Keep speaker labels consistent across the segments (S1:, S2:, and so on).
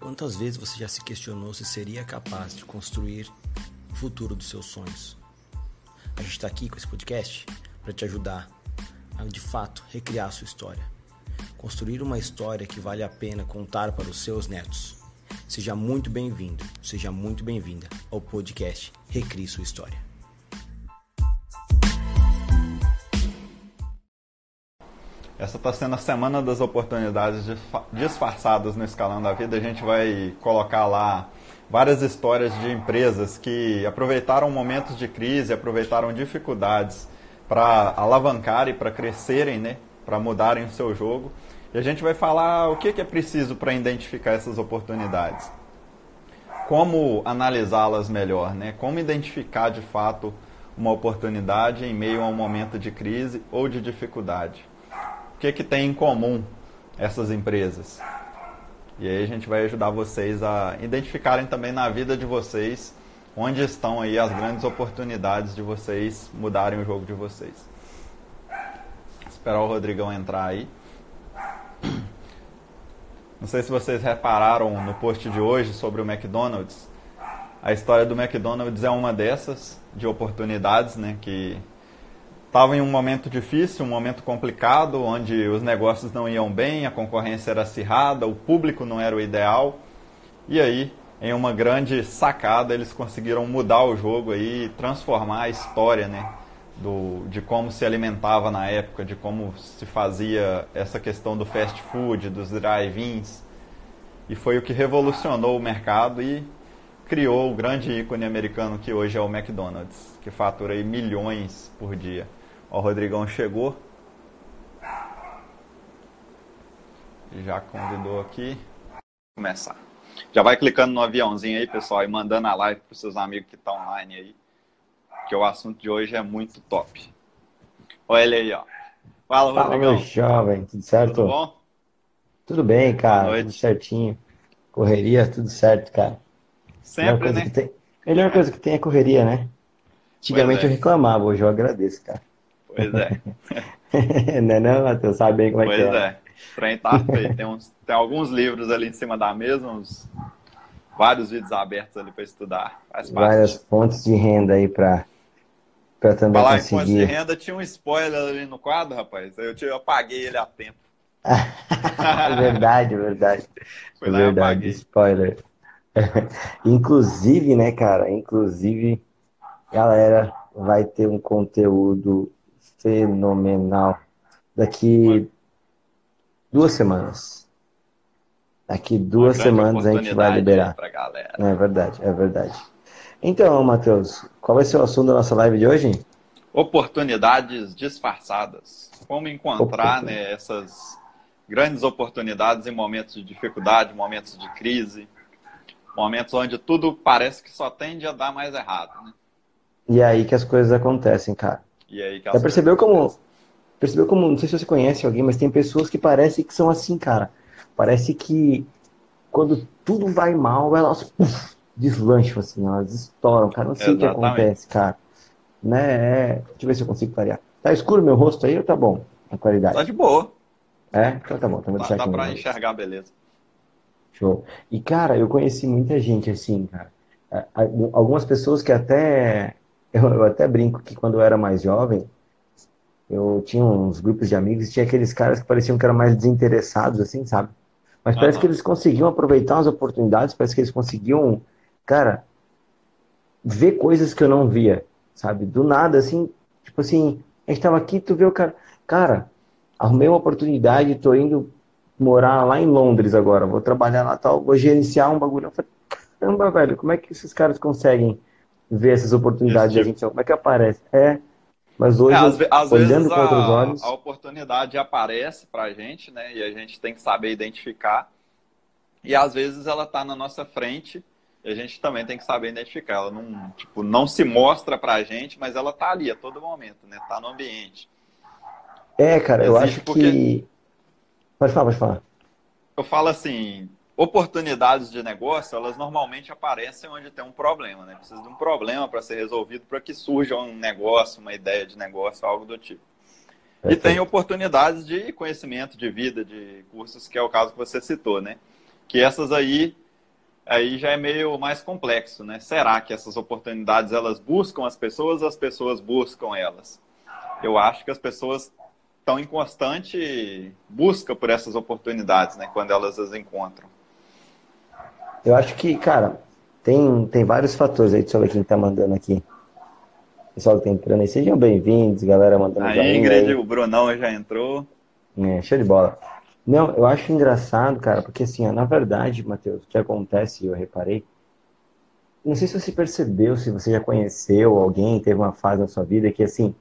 S1: Quantas vezes você já se questionou se seria capaz de construir o futuro dos seus sonhos? A gente está aqui com esse podcast para te ajudar a de fato recriar a sua história. Construir uma história que vale a pena contar para os seus netos. Seja muito bem-vindo, seja muito bem-vinda ao podcast Recrie Sua História.
S2: Essa está sendo a semana das oportunidades disfarçadas no Escalão da Vida. A gente vai colocar lá várias histórias de empresas que aproveitaram momentos de crise, aproveitaram dificuldades para alavancar e para crescerem, né? para mudarem o seu jogo. E a gente vai falar o que, é preciso para identificar essas oportunidades. Como analisá-las melhor, né? como identificar de fato uma oportunidade em meio a um momento de crise ou de dificuldade que, que tem em comum essas empresas? E aí a gente vai ajudar vocês a identificarem também na vida de vocês onde estão aí as grandes oportunidades de vocês mudarem o jogo de vocês. Esperar o Rodrigão entrar aí. Não sei se vocês repararam no post de hoje sobre o McDonald's. A história do McDonald's é uma dessas de oportunidades, né, que estava em um momento difícil, um momento complicado, onde os negócios não iam bem, a concorrência era acirrada, o público não era o ideal. E aí, em uma grande sacada, eles conseguiram mudar o jogo e transformar a história, né? Do, de como se alimentava na época, de como se fazia essa questão do fast food, dos drive-ins. E foi o que revolucionou o mercado e criou o grande ícone americano que hoje é o McDonald's, que fatura aí milhões por dia. Ó, o Rodrigão chegou. Já convidou aqui. Vou começar. Já vai clicando no aviãozinho aí, pessoal, e mandando a live para os seus amigos que estão online aí. Que o assunto de hoje é muito top. Olha ele aí, ó.
S3: Fala, Fala Rodrigão. meu jovem, tudo certo? Tudo bom? Tudo bem, cara, tudo certinho. Correria, tudo certo, cara.
S2: Sempre,
S3: né? Tem... Melhor coisa que tem é correria, né? Antigamente é. eu reclamava, hoje eu agradeço, cara.
S2: Pois é.
S3: não é não, Matheus? Sabe bem como
S2: pois
S3: é que
S2: é. Pois é. O trem tá feio. Tem, uns, tem alguns livros ali em cima da mesa, uns, vários vídeos abertos ali para estudar.
S3: Várias fontes de renda aí para para também Falar conseguir. Falar em fontes
S2: de renda, tinha um spoiler ali no quadro, rapaz. Eu, eu apaguei ele a tempo.
S3: é verdade, é verdade. Foi é verdade, spoiler. Inclusive, né, cara? Inclusive, galera, vai ter um conteúdo fenomenal. Daqui duas semanas. Daqui duas semanas a gente vai liberar. É verdade, é verdade. Então, Matheus, qual vai ser o assunto da nossa live de hoje?
S2: Oportunidades disfarçadas. Como encontrar né, essas grandes oportunidades em momentos de dificuldade, momentos de crise, momentos onde tudo parece que só tende a dar mais errado. Né?
S3: E é aí que as coisas acontecem, cara.
S2: E aí
S3: Já percebeu como. Percebeu como. Não sei se você conhece alguém, mas tem pessoas que parecem que são assim, cara. Parece que quando tudo vai mal, elas puff, deslancham, assim, elas estouram, cara. Não sei Exatamente. o que acontece, cara. Né? É... Deixa eu ver se eu consigo clarear. Tá escuro meu rosto aí ou tá bom a qualidade?
S2: Tá de boa.
S3: É? Então tá bom. Então
S2: vou deixar dá, aqui dá pra enxergar, beleza.
S3: Show. E, cara, eu conheci muita gente assim, cara. É, algumas pessoas que até eu, eu até brinco que quando eu era mais jovem, eu tinha uns grupos de amigos e tinha aqueles caras que pareciam que eram mais desinteressados, assim, sabe? Mas parece que eles conseguiam aproveitar as oportunidades, parece que eles conseguiam, cara, ver coisas que eu não via, sabe? Do nada, assim, tipo assim, a gente tava aqui, tu vê o cara, cara, arrumei uma oportunidade, tô indo morar lá em Londres agora, vou trabalhar lá tal, vou gerenciar um bagulho. Eu falei, caramba, velho, como é que esses caras conseguem ver essas oportunidades tipo... a gente, como é que aparece? É, mas hoje, é,
S2: às, às olhando com outros olhos... A oportunidade aparece pra gente, né, e a gente tem que saber identificar, e às vezes ela tá na nossa frente, e a gente também tem que saber identificar. Ela não, tipo, não se mostra pra gente, mas ela tá ali a todo momento, né, tá no ambiente.
S3: É, cara, eu acho porque... que... Pode falar, pode falar.
S2: Eu falo assim, oportunidades de negócio, elas normalmente aparecem onde tem um problema, né? Precisa de um problema para ser resolvido para que surja um negócio, uma ideia de negócio, algo do tipo. E tem oportunidades de conhecimento, de vida, de cursos, que é o caso que você citou, né? Que essas aí aí já é meio mais complexo, né? Será que essas oportunidades elas buscam as pessoas ou as pessoas buscam elas? Eu acho que as pessoas estão em constante busca por essas oportunidades, né? Quando elas as encontram.
S3: Eu acho que, cara, tem, tem vários fatores aí. Deixa eu ver quem tá mandando aqui. Pessoal que tá entrando aí, sejam bem-vindos, galera mandando
S2: A Ingrid, aí. o Brunão já entrou.
S3: É, show de bola. Não, eu acho engraçado, cara, porque assim, ó, na verdade, Matheus, o que acontece, eu reparei, não sei se você percebeu, se você já conheceu alguém, teve uma fase na sua vida que assim,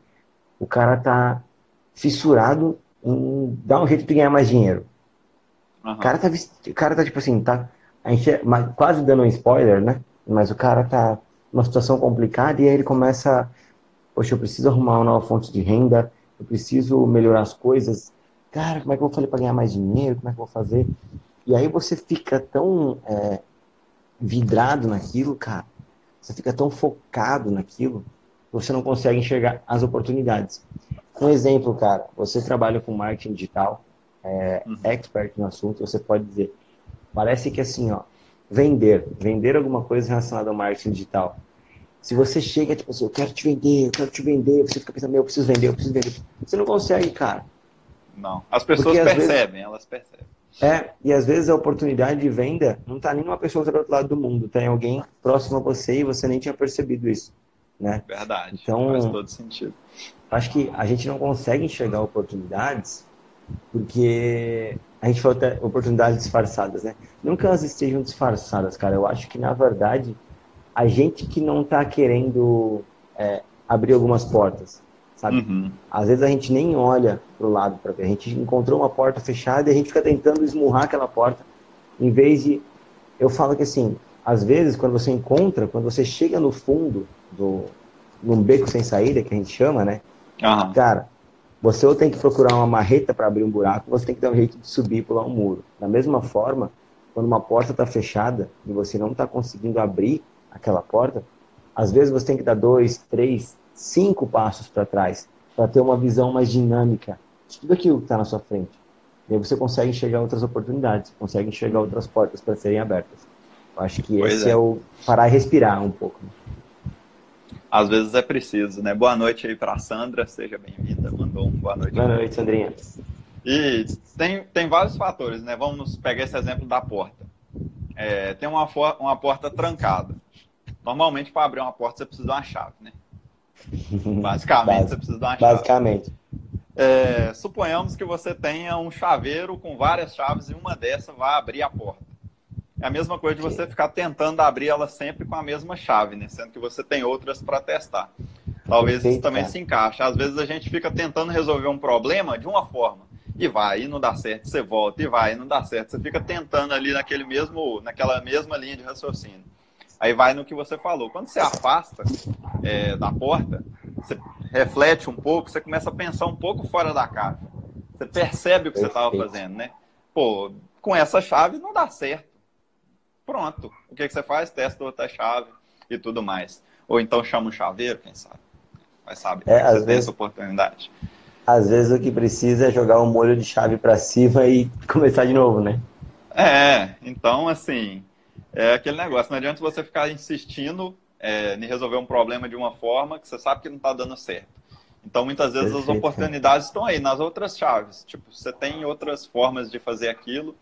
S3: o cara tá fissurado em dar um jeito de ganhar mais dinheiro. Uhum. O, cara tá, o cara tá, tipo assim, tá a gente, é, quase dando um spoiler, né? Mas o cara tá numa situação complicada e aí ele começa, poxa, eu preciso arrumar uma nova fonte de renda, eu preciso melhorar as coisas. Cara, como é que eu vou fazer para ganhar mais dinheiro? Como é que eu vou fazer? E aí você fica tão é, vidrado naquilo, cara. Você fica tão focado naquilo, você não consegue enxergar as oportunidades. Um exemplo, cara, você trabalha com marketing digital, é, uhum. expert no assunto, você pode dizer, Parece que assim, ó, vender, vender alguma coisa relacionada ao marketing digital. Se você chega, tipo assim, eu quero te vender, eu quero te vender, você fica pensando, meu, eu preciso vender, eu preciso vender. Você não consegue, cara.
S2: Não. As pessoas Porque, percebem, vezes, elas percebem.
S3: É, e às vezes a oportunidade de venda não está nem numa pessoa do outro lado do mundo, tem tá alguém próximo a você e você nem tinha percebido isso. Né?
S2: Verdade. Então, faz todo sentido.
S3: Acho que a gente não consegue enxergar oportunidades porque a gente falou até oportunidades disfarçadas, né? Não que elas estejam disfarçadas, cara. Eu acho que, na verdade, a gente que não está querendo é, abrir algumas portas, sabe? Uhum. Às vezes a gente nem olha pro lado para ver. A gente encontrou uma porta fechada e a gente fica tentando esmurrar aquela porta, em vez de... Eu falo que, assim, às vezes, quando você encontra, quando você chega no fundo do... num beco sem saída, que a gente chama, né? Uhum. Cara, você ou tem que procurar uma marreta para abrir um buraco, você tem que dar um jeito de subir e pular um muro. Da mesma forma, quando uma porta está fechada e você não está conseguindo abrir aquela porta, às vezes você tem que dar dois, três, cinco passos para trás para ter uma visão mais dinâmica de tudo aquilo que está na sua frente. E aí você consegue enxergar outras oportunidades, consegue enxergar outras portas para serem abertas. Eu acho que pois esse é. é. o parar e respirar um pouco.
S2: Às vezes é preciso, né? Boa noite aí para Sandra, seja bem-vinda, mandou um boa noite.
S3: Boa noite, Sandrinha.
S2: E tem, tem vários fatores, né? Vamos pegar esse exemplo da porta. É, tem uma, uma porta trancada. Normalmente, para abrir uma porta, você precisa de uma chave, né? Basicamente, você precisa de uma chave.
S3: Basicamente.
S2: É, suponhamos que você tenha um chaveiro com várias chaves e uma dessas vai abrir a porta. É a mesma coisa de você ficar tentando abrir ela sempre com a mesma chave, né? Sendo que você tem outras para testar. Talvez Perfeito, isso também cara. se encaixe. Às vezes a gente fica tentando resolver um problema de uma forma e vai e não dá certo, você volta e vai e não dá certo. Você fica tentando ali naquele mesmo, naquela mesma linha de raciocínio. Aí vai no que você falou. Quando você afasta é, da porta, você reflete um pouco, você começa a pensar um pouco fora da caixa. Você percebe o que Perfeito. você estava fazendo, né? Pô, com essa chave não dá certo pronto. O que, que você faz? Testa outra chave e tudo mais. Ou então chama um chaveiro, quem sabe. Mas sabe, é, às você vezes, oportunidade.
S3: Às vezes o que precisa é jogar um molho de chave para cima e começar de novo, né?
S2: É, então assim, é aquele negócio. Não adianta você ficar insistindo é, em resolver um problema de uma forma que você sabe que não está dando certo. Então, muitas vezes Perfeito, as oportunidades estão aí nas outras chaves. Tipo, você tem outras formas de fazer aquilo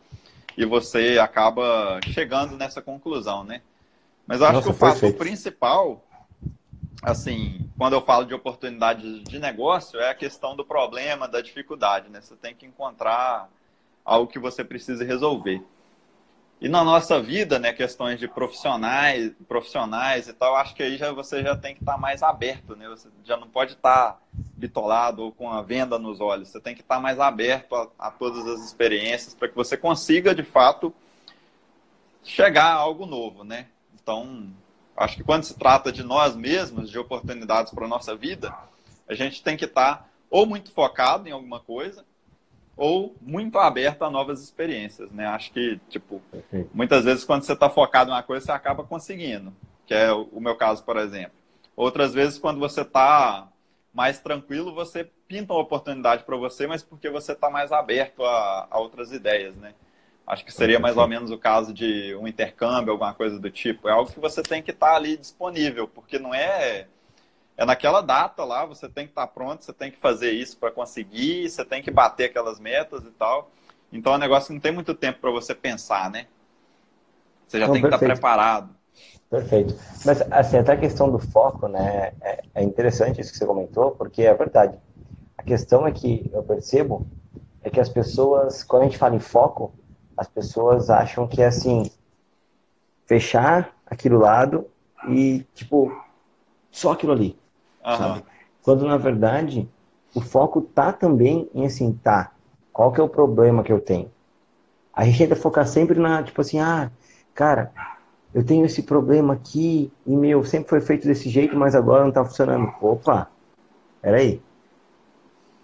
S2: e você acaba chegando nessa conclusão, né? Mas eu acho Nossa, que o fator principal, assim, quando eu falo de oportunidade de negócio, é a questão do problema, da dificuldade, né? Você tem que encontrar algo que você precise resolver. E na nossa vida, né, questões de profissionais, profissionais e tal, acho que aí já, você já tem que estar tá mais aberto, né? Você já não pode estar tá bitolado ou com a venda nos olhos. Você tem que estar mais aberto a, a todas as experiências para que você consiga, de fato, chegar a algo novo, né? Então, acho que quando se trata de nós mesmos, de oportunidades para a nossa vida, a gente tem que estar ou muito focado em alguma coisa, ou muito aberto a novas experiências, né? Acho que, tipo, muitas vezes quando você está focado em uma coisa, você acaba conseguindo, que é o meu caso, por exemplo. Outras vezes, quando você está mais tranquilo, você pinta uma oportunidade para você, mas porque você está mais aberto a, a, outras ideias, né? Acho que seria mais ou menos o caso de um intercâmbio, alguma coisa do tipo. É algo que você tem que estar ali disponível, porque não é. É naquela data lá, você tem que estar pronto, você tem que fazer isso para conseguir, você tem que bater aquelas metas e tal. Então é um negócio que não tem muito tempo para você pensar, né? Você já não, tem que estar preparado.
S3: Perfeito. Mas, assim, até a questão do foco, né? É, é interessante isso que você comentou, porque é verdade. A questão é que eu percebo é que as pessoas, quando a gente fala em foco, as pessoas acham que é assim, fechar aquilo lado e, tipo, só aquilo ali. Uhum. Quando, na verdade, o foco tá também em, assim, tá, qual que é o problema que eu tenho? A gente tenta focar sempre na, tipo assim, ah, cara, eu tenho esse problema aqui e, meu, sempre foi feito desse jeito, mas agora não tá funcionando. Opa, peraí.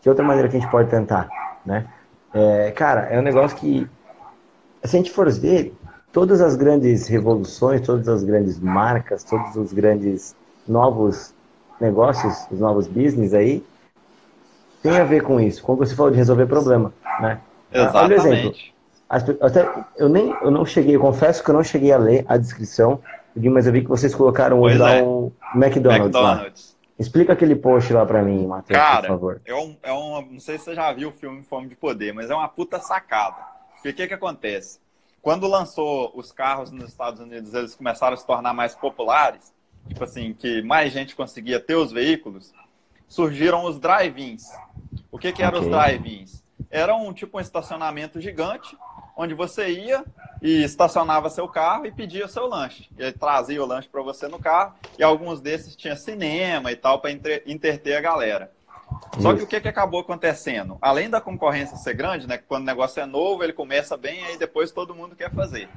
S3: Que outra maneira que a gente pode tentar, né? É, cara, é um negócio que se a gente for ver, todas as grandes revoluções, todas as grandes marcas, todos os grandes novos negócios, os novos business aí, tem a ver com isso. Como você falou de resolver problema, né?
S2: Exatamente. Olha o exemplo.
S3: Até, eu nem, eu não cheguei, eu confesso que eu não cheguei a ler a descrição, mas eu vi que vocês colocaram hoje lá é. o McDonald's, McDonald's. Explica aquele post lá pra mim, Matheus, por favor.
S2: É um, é um, não sei se você já viu o filme Fome de Poder, mas é uma puta sacada. Porque o que, que acontece? Quando lançou os carros nos Estados Unidos, eles começaram a se tornar mais populares, tipo assim, que mais gente conseguia ter os veículos, surgiram os drive-ins. O que, que eram okay. os drive-ins? Era um tipo um estacionamento gigante, onde você ia e estacionava seu carro e pedia seu lanche. E ele trazia o lanche para você no carro, e alguns desses tinha cinema e tal, para interter a galera. Só que o que, que acabou acontecendo? Além da concorrência ser grande, né? Quando o negócio é novo, ele começa bem, aí depois todo mundo quer fazer.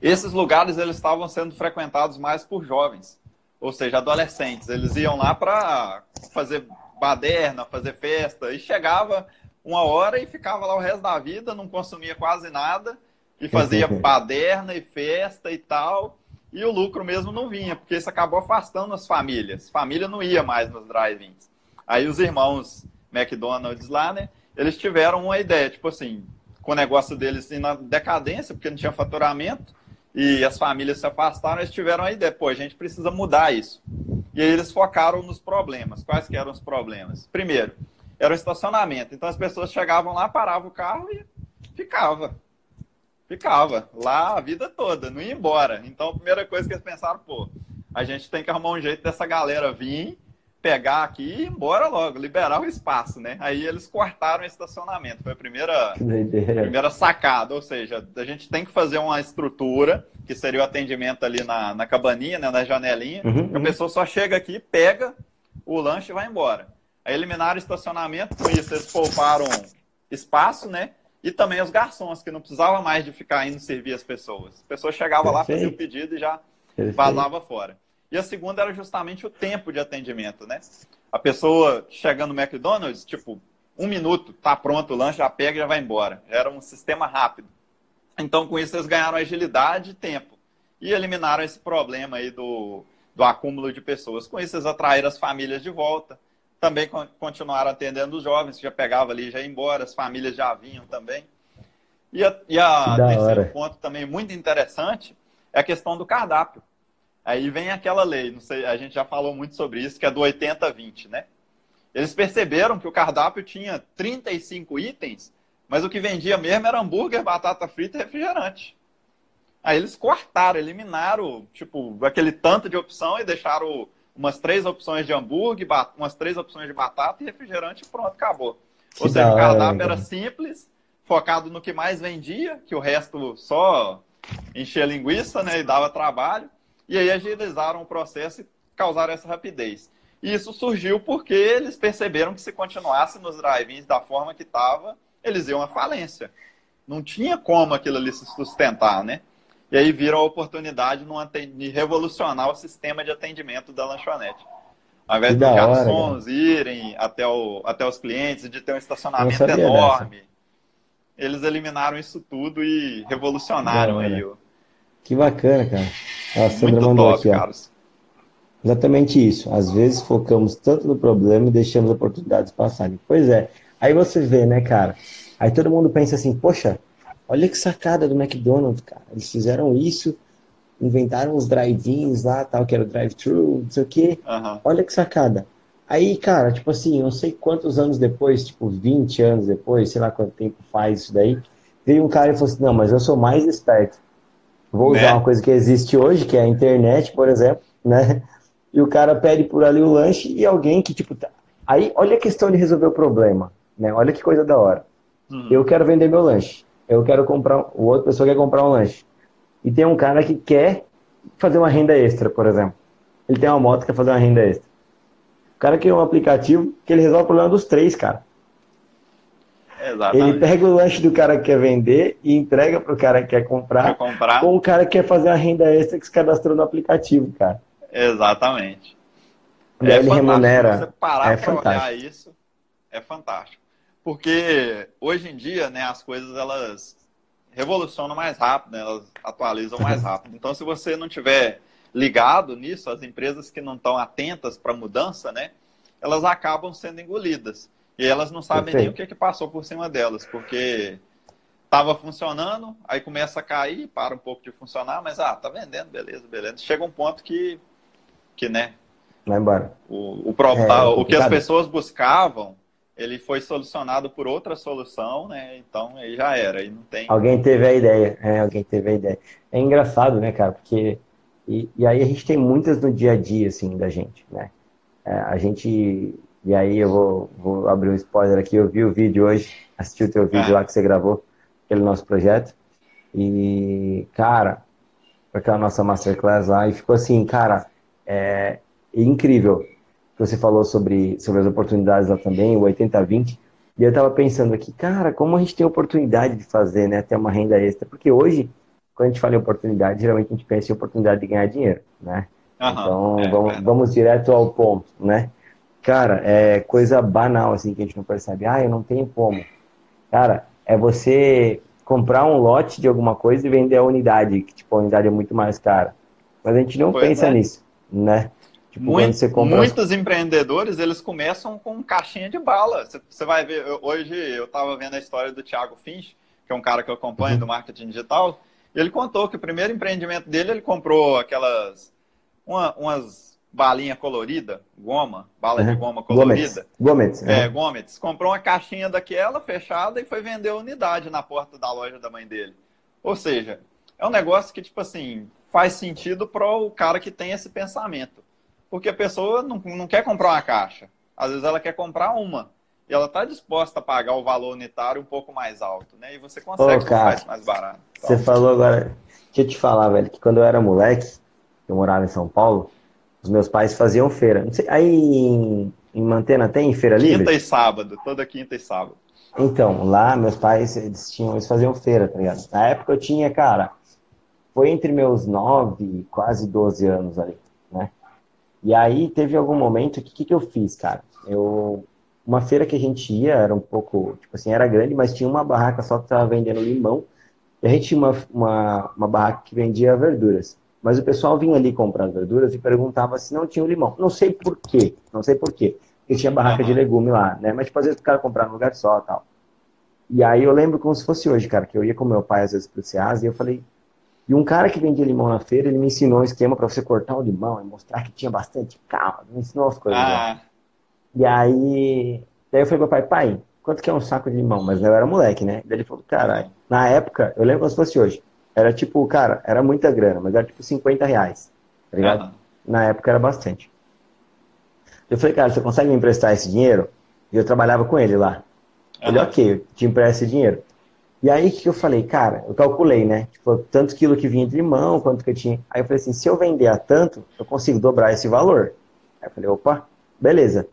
S2: Esses lugares eles estavam sendo frequentados mais por jovens, ou seja, adolescentes. Eles iam lá para fazer baderna, fazer festa, e chegava uma hora e ficava lá o resto da vida, não consumia quase nada, e fazia baderna e festa e tal, e o lucro mesmo não vinha, porque isso acabou afastando as famílias. Família não ia mais nos drive-ins. Aí os irmãos McDonald's lá, né? Eles tiveram uma ideia, tipo assim, com o negócio deles na decadência, porque não tinha faturamento, e as famílias se afastaram, eles tiveram a ideia, pô, a gente precisa mudar isso. E aí eles focaram nos problemas. Quais que eram os problemas? Primeiro, era o estacionamento. Então as pessoas chegavam lá, paravam o carro e ficava. Ficava lá a vida toda, não ia embora. Então a primeira coisa que eles pensaram, pô, a gente tem que arrumar um jeito dessa galera vir pegar aqui e ir embora logo, liberar o espaço, né? Aí eles cortaram o estacionamento. Foi a primeira, primeira sacada. Ou seja, a gente tem que fazer uma estrutura, que seria o atendimento ali na, na cabaninha, né, na janelinha. Uhum, a uhum. pessoa só chega aqui, pega o lanche e vai embora. Aí eliminaram o estacionamento, com isso eles pouparam espaço, né? E também os garçons, que não precisava mais de ficar indo servir as pessoas. A pessoa chegava Perfeito. lá, fazia o pedido e já Perfeito. vazava fora. E a segunda era justamente o tempo de atendimento, né? A pessoa chegando no McDonald's, tipo, um minuto, tá pronto o lanche, já pega e já vai embora. Era um sistema rápido. Então, com isso, eles ganharam agilidade e tempo. E eliminaram esse problema aí do, do acúmulo de pessoas. Com isso, eles atraíram as famílias de volta. Também continuaram atendendo os jovens, que já pegavam ali já ia embora, as famílias já vinham também. E a, e a terceiro ponto também muito interessante é a questão do cardápio. Aí vem aquela lei, não sei, a gente já falou muito sobre isso, que é do 80-20, né? Eles perceberam que o cardápio tinha 35 itens, mas o que vendia mesmo era hambúrguer, batata frita e refrigerante. Aí eles cortaram, eliminaram, tipo, aquele tanto de opção e deixaram umas três opções de hambúrguer, umas três opções de batata e refrigerante e pronto, acabou. Que Ou seja, o cardápio era simples, focado no que mais vendia, que o resto só enchia linguiça, né, e dava trabalho. E aí agilizaram o processo e causaram essa rapidez. E isso surgiu porque eles perceberam que se continuasse nos drive-ins da forma que estava, eles iam à falência. Não tinha como aquilo ali se sustentar, né? E aí viram a oportunidade de revolucionar o sistema de atendimento da lanchonete. Ao invés dos garçons irem até, o, até os clientes, de ter um estacionamento enorme, dessa. eles eliminaram isso tudo e revolucionaram aí o,
S3: que bacana, cara. A Sandra Muito mandou top, aqui, ó. Exatamente isso. Às vezes focamos tanto no problema e deixamos oportunidades passarem. Pois é. Aí você vê, né, cara? Aí todo mundo pensa assim, poxa, olha que sacada do McDonald's, cara. Eles fizeram isso, inventaram os drive-ins lá, tal, que era o drive-thru, não sei o quê.
S2: Aham.
S3: Olha que sacada. Aí, cara, tipo assim, não sei quantos anos depois, tipo 20 anos depois, sei lá quanto tempo faz isso daí, veio um cara e falou assim, não, mas eu sou mais esperto. Vou usar
S2: Né?
S3: uma coisa que existe hoje, que é a internet, por exemplo, né? E o cara pede por ali o lanche e alguém que, tipo, tá... Aí, olha a questão de resolver o problema, né? Olha que coisa da hora.
S2: Hum.
S3: Eu quero vender meu lanche. Eu quero comprar, o outra pessoa quer comprar um lanche. E tem um cara que quer fazer uma renda extra, por exemplo. Ele tem uma moto que quer fazer uma renda extra. O cara criou um aplicativo que ele resolve o problema dos três, cara. Ele
S2: Exatamente.
S3: pega o lanche do cara que quer vender e entrega pro cara que quer
S2: Pra
S3: comprar,
S2: comprar.
S3: ou o cara que quer fazer a renda extra que se cadastrou no aplicativo, cara.
S2: Exatamente.
S3: E aí ele remunera.
S2: Você parar
S3: É
S2: pra olhar isso é fantástico. Porque hoje em dia, né, as coisas elas revolucionam mais rápido, né, elas atualizam mais rápido. Então, se você não tiver ligado nisso, as empresas que não estão atentas para a mudança, né, elas acabam sendo engolidas. E elas não sabem nem
S3: Perfeito.
S2: o que, que passou por cima delas, porque estava funcionando, aí começa a cair, para um pouco de funcionar, mas ah, tá vendendo, beleza, beleza. Chega um ponto que, que né,
S3: Vai embora.
S2: o, o,
S3: É,
S2: tá,
S3: é
S2: o que as pessoas buscavam, ele foi solucionado por outra solução, né? Então aí já era, aí não tem.
S3: Alguém teve a ideia. É, alguém teve a ideia. É engraçado, né, cara? Porque. E, e aí a gente tem muitas no dia a dia, assim, da gente, né? É, a gente. E aí eu vou, vou abrir um spoiler aqui. Eu vi o vídeo hoje, assisti o teu vídeo lá que você gravou, aquele nosso projeto. E, cara, aquela nossa masterclass lá, e ficou assim, cara, é incrível. Que Você falou sobre, sobre as oportunidades lá também, o 80-20. E eu tava pensando aqui, cara, como a gente tem oportunidade de fazer, né, ter uma renda extra? Porque hoje, quando a gente fala em oportunidade, geralmente a gente pensa em oportunidade de ganhar dinheiro, né?
S2: Aham,
S3: Então,
S2: é,
S3: vamos,
S2: verdade.
S3: vamos direto ao ponto, né? Cara, é coisa banal, assim, que a gente não percebe. Ah, eu não tenho como. Cara, é você comprar um lote de alguma coisa e vender a unidade, que, tipo, a unidade é muito mais cara. Mas a gente não pensa
S2: é.
S3: nisso, né? Tipo,
S2: Muito-
S3: compra...
S2: muitos empreendedores, eles começam com caixinha de bala. Você, vai ver, eu- hoje eu estava vendo a história do Thiago Finch, que é um cara que eu acompanho
S3: Uhum.
S2: do marketing digital, e ele contou que o primeiro empreendimento dele, ele comprou aquelas, uma- umas balinhas coloridas, goma, bala de
S3: Uhum.
S2: goma
S3: Gomes.
S2: colorida.
S3: Gomes,
S2: É,
S3: né?
S2: Gomes. Comprou uma caixinha daquela fechada e foi vender a unidade na porta da loja da mãe dele. Ou seja, é um negócio que, tipo assim, faz sentido para o cara que tem esse pensamento. Porque a pessoa não, não quer comprar uma caixa. Às vezes ela quer comprar uma. E ela está disposta a pagar o valor unitário um pouco mais alto, né? E você consegue
S3: Ô,
S2: comprar
S3: cara,
S2: mais barato.
S3: Você falou agora... Deixa eu te falar, velho, que quando eu era moleque, eu morava em São Paulo, os meus pais faziam feira. Não sei, aí em, em Mantena tem feira livre?
S2: Quinta e sábado, toda quinta e sábado.
S3: Então, lá meus pais, eles tinham, eles faziam feira, tá ligado? Na época eu tinha, cara, foi entre meus 9 e quase 12 anos ali, né? E aí teve algum momento que o que, que eu fiz, cara? Eu uma feira que a gente ia era um pouco, tipo assim, era grande, mas tinha uma barraca só que tava vendendo limão. E a gente tinha uma, uma, uma barraca que vendia verduras. Mas o pessoal vinha ali comprar as verduras e perguntava se não tinha o limão. Não sei por quê, não sei por quê. Porque tinha barraca de legume lá, né? Mas tipo, às vezes o cara comprava num lugar só tal. E aí eu lembro como se fosse hoje, cara, que eu ia com meu pai às vezes pro Ceasa e eu falei. E um cara que vendia limão na feira, ele me ensinou um esquema para você cortar o limão e mostrar que tinha bastante calma. Me ensinou as coisas. né?
S2: Ah,
S3: E aí, daí eu falei pro pai, pai, quanto que é um saco de limão? Mas eu era moleque, né? Daí ele falou, caralho, na época, eu lembro como se fosse hoje. Era tipo, cara, era muita grana, mas era tipo 50 reais, tá ligado?
S2: aham.
S3: Na época era bastante. Eu falei, cara, você consegue me emprestar esse dinheiro? E eu trabalhava com ele lá. Ele, ok, eu te empresto esse dinheiro. E aí, o que eu falei? Cara, eu calculei, né? Tipo, tanto quilo que vinha de limão, quanto que eu tinha. Aí eu falei assim, se eu vender a tanto, eu consigo dobrar esse valor. Aí eu falei, opa, beleza.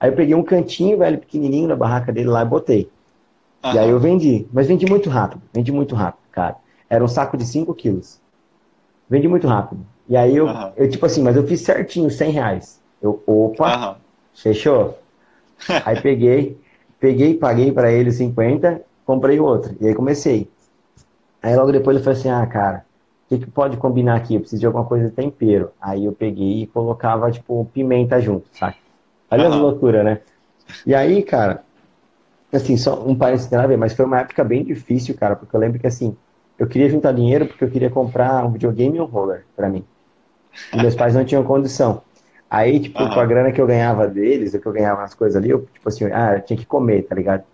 S3: Aí eu peguei um cantinho, velho, pequenininho na barraca dele lá e botei. E aí eu vendi. Mas vendi muito rápido. Vendi muito rápido, cara. Era um saco de 5 quilos. Vendi muito rápido. E aí eu, eu, tipo assim, mas eu fiz certinho, 100 reais. Eu, opa, fechou? Aí peguei, peguei, paguei pra ele 50, comprei outro. E aí comecei. Aí logo depois ele falou assim, ah, cara, o que, que pode combinar aqui? Eu preciso de alguma coisa de tempero. Aí eu peguei e colocava, tipo, pimenta junto, sabe? Olha as
S2: Aham.
S3: loucuras, né? E aí, cara, assim, só um parênteses grave, mas foi uma época bem difícil, cara, porque eu lembro que, assim, eu queria juntar dinheiro porque eu queria comprar um videogame e um roller para mim. E meus pais não tinham condição. Aí, tipo, uhum. com a grana que eu ganhava deles, o que eu ganhava nas coisas ali, eu, tipo assim, ah, eu tinha que comer, tá ligado?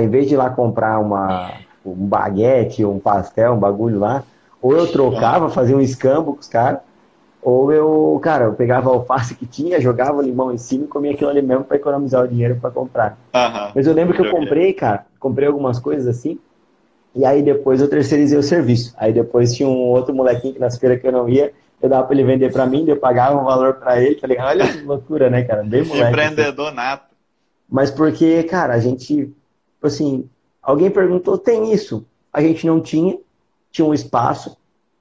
S3: Em vez de ir lá comprar uma, um baguete, um pastel, um bagulho lá, ou eu trocava, fazia um escambo com os caras, ou eu, cara, eu pegava a alface que tinha, jogava o limão em cima e comia aquilo ali mesmo para economizar o dinheiro para comprar. Uhum. Mas eu lembro que eu comprei, cara, comprei algumas coisas assim, e aí depois eu terceirizei o serviço. Aí depois tinha um outro molequinho que nas feiras que eu não ia, eu dava para ele vender para mim, eu pagava um valor para ele, tá ligado? Olha que loucura, né, cara? Bem moleque.
S2: Empreendedor assim. nato.
S3: Mas porque, cara, a gente, assim, alguém perguntou, tem isso? A gente não tinha, tinha um espaço,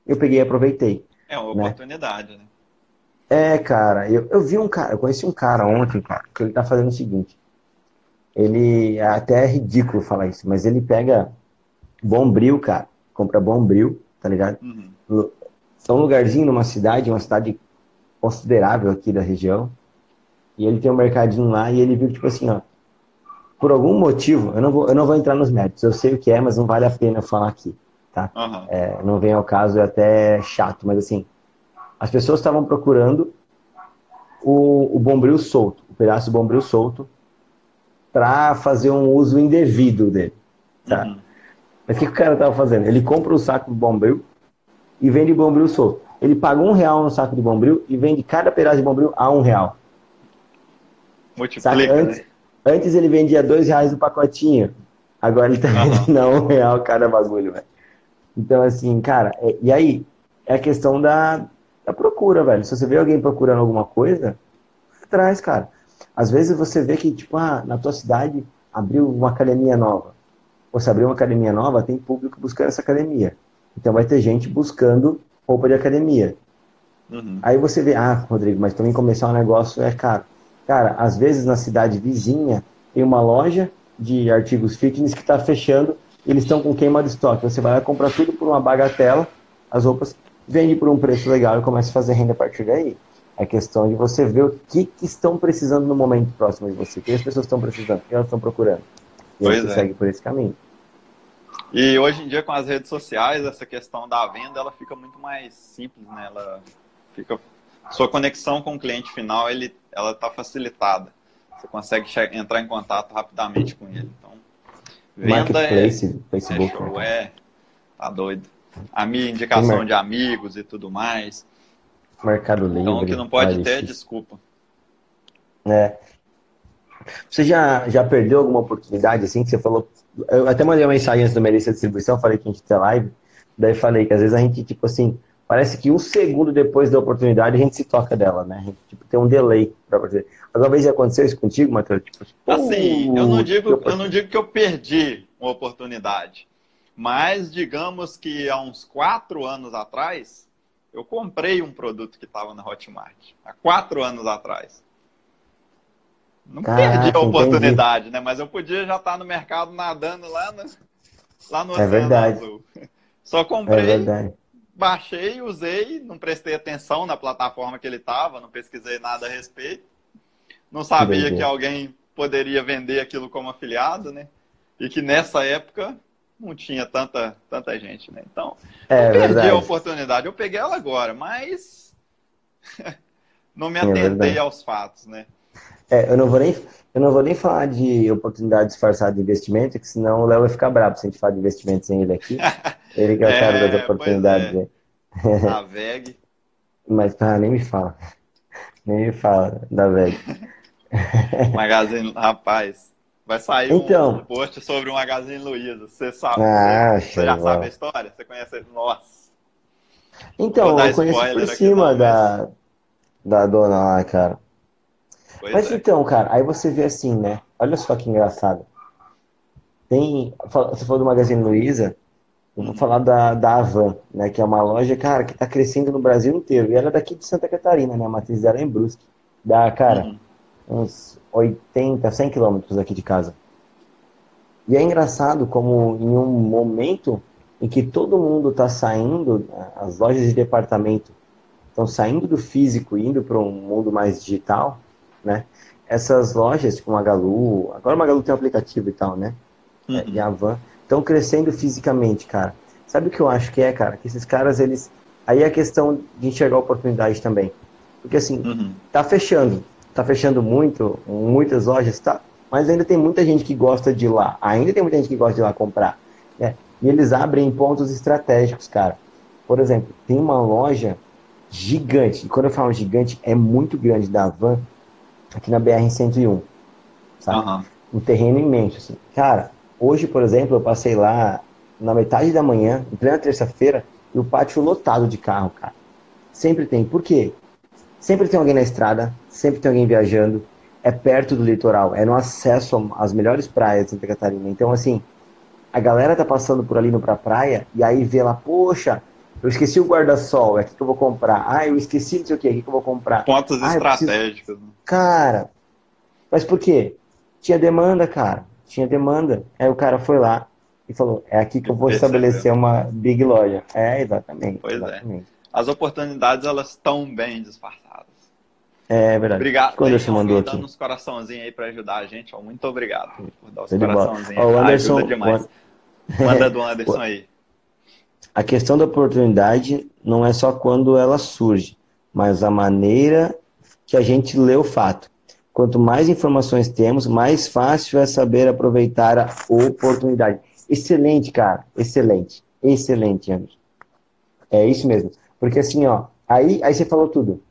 S3: eu peguei e aproveitei.
S2: É uma né? oportunidade, né?
S3: É, cara, eu, eu vi um cara, eu conheci um cara ontem, cara, que ele tá fazendo o seguinte. Ele, até é ridículo falar isso, mas ele pega Bombril, cara, compra Bombril, tá ligado? Uhum. É um lugarzinho numa cidade, uma cidade considerável aqui da região, e ele tem um mercadinho lá e ele viu, tipo assim, ó, por algum motivo, eu não vou, eu não vou entrar nos méritos, eu sei o que é, mas não vale a pena falar aqui tá? Uhum. É, não vem ao caso, é até chato, mas assim, as pessoas estavam procurando o, o bombril solto, o pedaço do bombril solto, para fazer um uso indevido dele, tá? Uhum. Mas o que, que o cara estava fazendo? Ele compra o saco de bombril e vende bombril solto. Ele paga um real no saco de bombril e vende cada pedaço de bombril a um real.
S2: Multiplica,
S3: antes, né? Antes ele vendia dois reais no pacotinho. Agora ele tá vendendo a um real cada bagulho, velho. Então, assim, cara, é, e aí? É a questão da, da procura, velho. Se você vê alguém procurando alguma coisa, traz, cara. Às vezes você vê que, tipo, ah, na tua cidade abriu uma academia nova. Ou se abriu uma academia nova, tem público buscando essa academia. Então vai ter gente buscando roupa de academia. Uhum. Aí você vê, ah, Rodrigo, mas também começar um negócio é caro. Cara, às vezes na cidade vizinha tem uma loja de artigos fitness que está fechando eles estão com queima de estoque. Você vai lá comprar tudo por uma bagatela, as roupas, vende por um preço legal e começa a fazer renda a partir daí. É questão de você ver o que, que estão precisando no momento próximo de você. O que as pessoas estão precisando, o que elas estão procurando. E pois aí você é. segue por esse caminho.
S2: E hoje em dia, com as redes sociais, essa questão da venda, ela fica muito mais simples, né? Ela fica... Sua conexão com o cliente final, ele, ela está facilitada. Você consegue entrar em contato rapidamente com ele. Então,
S3: Venda é, Facebook.
S2: É, show, é, tá doido. A minha indicação de amigos e tudo mais.
S3: Mercado Livre. Então,
S2: o que não pode ter é desculpa.
S3: É. Você já, já perdeu alguma oportunidade, assim, que você falou... Eu até mandei uma mensagem antes do Melissa Distribuição, falei que a gente tem live, daí falei que às vezes a gente, tipo assim, parece que um segundo depois da oportunidade a gente se toca dela, né? A gente tipo, tem um delay para fazer. Alguma vez já aconteceu isso contigo, Matheus? Tipo,
S2: assim, eu não, digo, eu não digo que eu perdi uma oportunidade, mas digamos que há uns quatro anos atrás, eu comprei um produto que estava na Hotmart. Há quatro anos atrás. Não Caraca, perdi a oportunidade, entendi. né? Mas eu podia já estar no mercado nadando lá no, lá no
S3: é verdade. Azul.
S2: Só comprei. É verdade baixei, usei, não prestei atenção na plataforma que ele estava, não pesquisei nada a respeito. Não sabia que, que alguém poderia vender aquilo como afiliado, né? E que nessa época não tinha tanta, tanta gente, né? Então, é, eu perdi verdade. a oportunidade. Eu peguei ela agora, mas não me atentei é aos fatos, né?
S3: É, eu não vou nem eu não vou nem falar de oportunidade disfarçada de investimento, que senão o Léo vai ficar bravo se a gente falar de investimento sem ele aqui. Ele que é o cara das é, oportunidades. É.
S2: A VEG.
S3: Mas ah, nem me fala. Nem me fala da VEG.
S2: Magazine, rapaz. Vai sair então, um post sobre o Magazine Luiza. Você sabe?
S3: Ah,
S2: você, você já sabe a história? Você conhece? Nossa.
S3: Então, eu conheço por cima da, mas... da dona lá, cara. Pois mas é. então, cara, aí você vê assim, né? Olha só que engraçado. Tem. Você falou do Magazine Luiza. Eu vou falar da, da Avan, né, que é uma loja, cara, que está crescendo no Brasil inteiro. E ela é daqui de Santa Catarina, né? A matriz dela é em Brusque. Dá, cara, uhum. uns 80, 100 quilômetros aqui de casa. E é engraçado como em um momento em que todo mundo está saindo, as lojas de departamento estão saindo do físico e indo para um mundo mais digital, né? essas lojas, tipo Magalu, agora o Magalu tem um aplicativo e tal, né? Uhum. E a Van, estão crescendo fisicamente, cara. Sabe o que eu acho que é, cara? Que esses caras, eles. Aí é a questão de enxergar oportunidade também. Porque assim, uhum. tá fechando. Tá fechando muito, muitas lojas, tá? Mas ainda tem muita gente que gosta de ir lá. Ainda tem muita gente que gosta de ir lá comprar. Né? E eles abrem pontos estratégicos, cara. Por exemplo, tem uma loja gigante. E quando eu falo gigante, é muito grande da Van, aqui na BR-101. Sabe? Uhum. Um terreno imenso. Assim. Cara, hoje, por exemplo, eu passei lá na metade da manhã, em plena terça-feira, e o pátio lotado de carro, cara. Sempre tem. Por quê? Sempre tem alguém na estrada, sempre tem alguém viajando. É perto do litoral, é no acesso às melhores praias de Santa Catarina. Então, assim, a galera tá passando por ali no pra praia e aí vê lá, poxa, eu esqueci o guarda-sol, é aqui que eu vou comprar. Ah, eu esqueci não sei o que, é aqui que eu vou comprar.
S2: Pontos
S3: ah,
S2: estratégicos. Preciso...
S3: Né? Cara, mas por quê? Tinha demanda, cara. Tinha demanda. Aí o cara foi lá e falou, é aqui que eu vou estabelecer uma big loja. É, exatamente.
S2: Pois
S3: é. exatamente.
S2: é. As oportunidades, elas estão bem disfarçadas.
S3: É verdade.
S2: Obrigado.
S3: Quando você mandou
S2: aqui.
S3: dando
S2: uns coraçõezinhos aí para ajudar a gente. Ó, muito obrigado por dar os
S3: coraçãozinhos. o Anderson,
S2: ajuda demais. Manda do Anderson aí.
S3: A questão da oportunidade não é só quando ela surge, mas a maneira que a gente lê o fato. Quanto mais informações temos, mais fácil é saber aproveitar a oportunidade. Excelente, cara. Excelente. Excelente, Anderson. É isso mesmo. Porque assim, ó, aí, aí você falou tudo.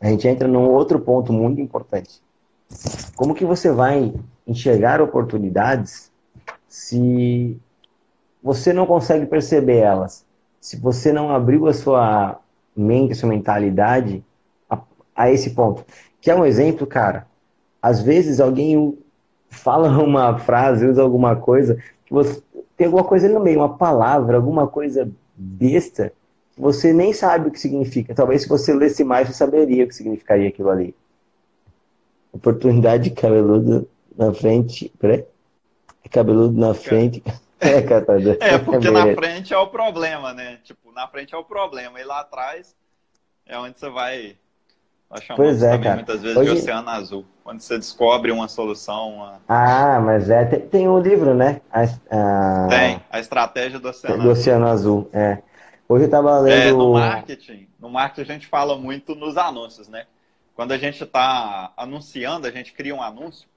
S3: A gente entra num outro ponto muito importante. Como que você vai enxergar oportunidades se você não consegue perceber elas? Se você não abriu a sua mente, a sua mentalidade a, a esse ponto. Que é um exemplo, cara. Às vezes alguém fala uma frase, usa alguma coisa, que você tem alguma coisa ali no meio, uma palavra, alguma coisa besta, que você nem sabe o que significa. Talvez se você lesse mais, você saberia o que significaria aquilo ali. Oportunidade de cabeludo na frente. Peraí. Cabeludo na frente.
S2: É, tá é porque na frente é o problema, né? Tipo, na frente é o problema. E lá atrás é onde você vai nós chamamos
S3: pois é, cara.
S2: muitas vezes Hoje... de oceano azul. Quando você descobre uma solução. Uma...
S3: Ah, mas é. Tem, tem um livro, né? A,
S2: a... Tem, a estratégia do oceano
S3: do azul. Oceano azul, é. Hoje eu estava lendo.
S2: É, no marketing, no marketing a gente fala muito nos anúncios, né? Quando a gente está anunciando, a gente cria um anúncio.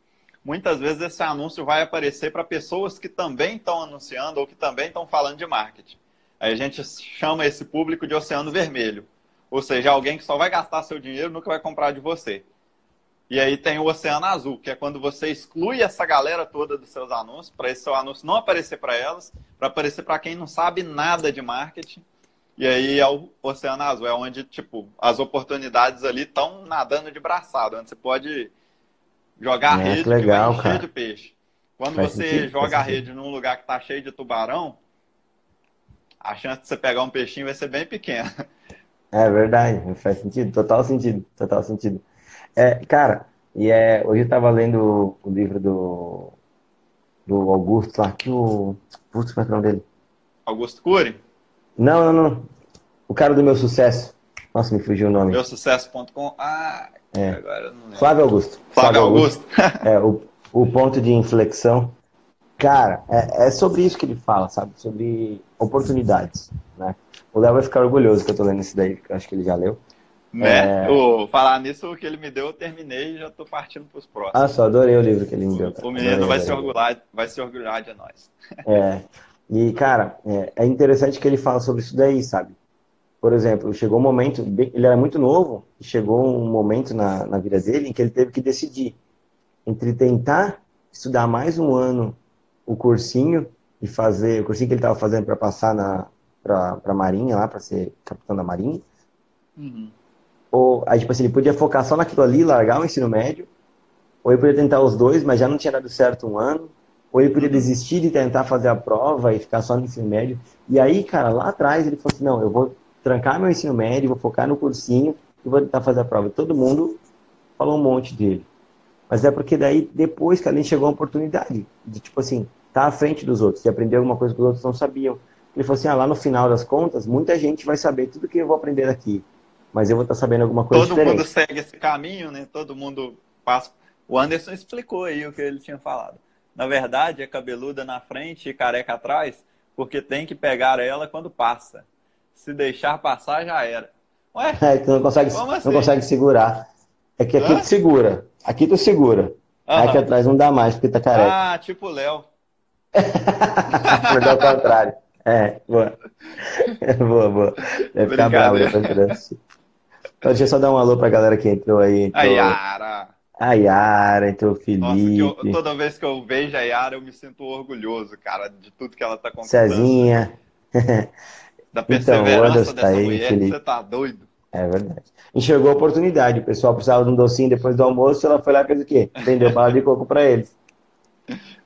S2: Muitas vezes esse anúncio vai aparecer para pessoas que também estão anunciando ou que também estão falando de marketing. Aí a gente chama esse público de oceano vermelho. Ou seja, alguém que só vai gastar seu dinheiro nunca vai comprar de você. E aí tem o Oceano Azul, que é quando você exclui essa galera toda dos seus anúncios, para esse seu anúncio não aparecer para elas, para aparecer para quem não sabe nada de marketing. E aí é o Oceano Azul, é onde, tipo, as oportunidades ali estão nadando de braçado, onde você pode jogar é, a rede
S3: legal,
S2: que vai de peixe. Quando Faz você sentido, joga a rede num lugar que está cheio de tubarão, a chance de você pegar um peixinho vai ser bem pequena.
S3: É verdade, faz sentido, total sentido, total sentido. É, cara, e é, hoje eu tava lendo o livro do, do Augusto lá, que o. Putz, é, é o nome dele?
S2: Augusto Cury?
S3: Não, não, não. O cara do meu sucesso. Nossa, me fugiu o nome.
S2: Meu sucesso.com. Ah,
S3: é. agora não lembro. Flávio Augusto.
S2: Flávio, Flávio Augusto.
S3: Augusto. é, o, o ponto de inflexão. Cara, é, é sobre isso que ele fala, sabe? Sobre oportunidades, né? O Léo vai ficar orgulhoso que eu tô lendo esse daí, que eu acho que ele já leu.
S2: Né? É... O, falar nisso, o que ele me deu, eu terminei e já tô partindo pros próximos.
S3: Ah, só adorei o livro que ele me deu.
S2: O menino vai, se orgulhar, vai se orgulhar de nós.
S3: É. E, cara, é, é interessante que ele fala sobre isso daí, sabe? Por exemplo, chegou um momento, ele era muito novo, e chegou um momento na, na vida dele em que ele teve que decidir entre tentar estudar mais um ano o cursinho e fazer, o cursinho que ele estava fazendo para passar na, para Marinha lá, para ser capitão da Marinha. Uhum. Ou, aí, tipo assim, ele podia focar só naquilo ali, largar o ensino médio, ou ele podia tentar os dois, mas já não tinha dado certo um ano, ou ele podia uhum. desistir de tentar fazer a prova e ficar só no ensino médio. E aí, cara, lá atrás ele falou assim, não, eu vou trancar meu ensino médio, vou focar no cursinho e vou tentar fazer a prova. E todo mundo falou um monte dele. Mas é porque daí, depois que ali chegou a oportunidade de, tipo assim, estar tá à frente dos outros, de aprender alguma coisa que os outros não sabiam. Ele falou assim: ah, lá no final das contas, muita gente vai saber tudo que eu vou aprender aqui, mas eu vou estar sabendo alguma coisa
S2: Todo
S3: diferente.
S2: mundo segue esse caminho, né? Todo mundo passa. O Anderson explicou aí o que ele tinha falado. Na verdade, é cabeluda na frente e careca atrás, porque tem que pegar ela quando passa. Se deixar passar, já era.
S3: Ué? É, tu não consegue, assim? não consegue segurar. É que aqui Hã? tu segura. Aqui tu segura. Aham. Aqui atrás não dá mais, porque tá careca.
S2: Ah, tipo o Léo.
S3: Mas ao contrário. É, boa. boa, boa. Deve ficar bravo depois então, deixa eu só dar um alô pra galera que entrou aí. Entrou...
S2: A Yara.
S3: A Yara, entrou o Felipe.
S2: Nossa, eu, toda vez que eu vejo a Yara, eu me sinto orgulhoso, cara, de tudo que ela tá
S3: conquistando. Cezinha.
S2: Da então, perseverança então, dessa tá aí, mulher, Felipe. você tá doido.
S3: É verdade. Enxergou a oportunidade. O pessoal precisava de um docinho depois do almoço, ela foi lá e fez o quê? Vendeu bala de coco pra eles.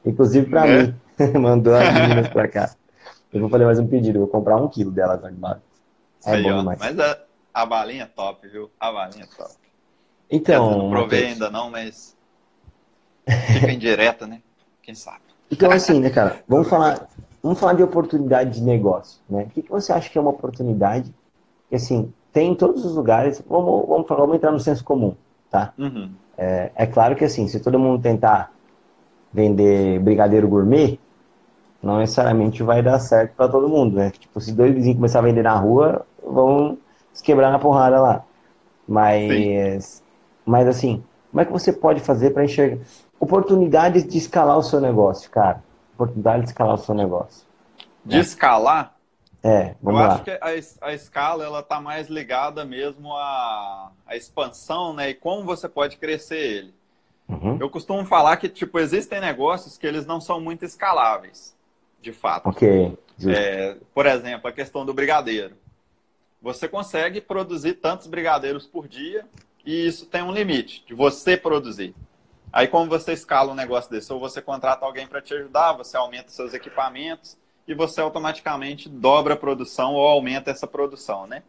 S3: Inclusive pra é. mim. Mandou as meninas pra cá. Eu vou fazer mais um pedido, vou comprar um quilo dela agora de bala.
S2: É aí, bom demais. Mas a, a balinha é top, viu? A balinha é top.
S3: Então. Eu
S2: não provei ainda não, mas. Fica indireta, né? Quem sabe?
S3: Então, assim, né, cara? Vamos falar, vamos falar de oportunidade de negócio, né? O que, que você acha que é uma oportunidade que, assim, tem em todos os lugares? Vamos, vamos, vamos entrar no senso comum, tá? Uhum. É, é claro que, assim, se todo mundo tentar vender brigadeiro gourmet, não necessariamente vai dar certo para todo mundo, né? Tipo, se dois vizinhos começar a vender na rua, vão se quebrar na porrada lá. Mas, mas assim, como é que você pode fazer para enxergar oportunidades de escalar o seu negócio, cara? Oportunidade de escalar o seu negócio.
S2: De né? escalar?
S3: É, vamos
S2: Eu
S3: lá.
S2: acho que a, a escala ela tá mais ligada mesmo à, à expansão, né? E como você pode crescer ele. Uhum. Eu costumo falar que, tipo, existem negócios que eles não são muito escaláveis, de fato.
S3: Ok.
S2: É, por exemplo, a questão do brigadeiro. Você consegue produzir tantos brigadeiros por dia e isso tem um limite de você produzir. Aí, como você escala um negócio desse, ou você contrata alguém para te ajudar, você aumenta seus equipamentos e você automaticamente dobra a produção ou aumenta essa produção, né?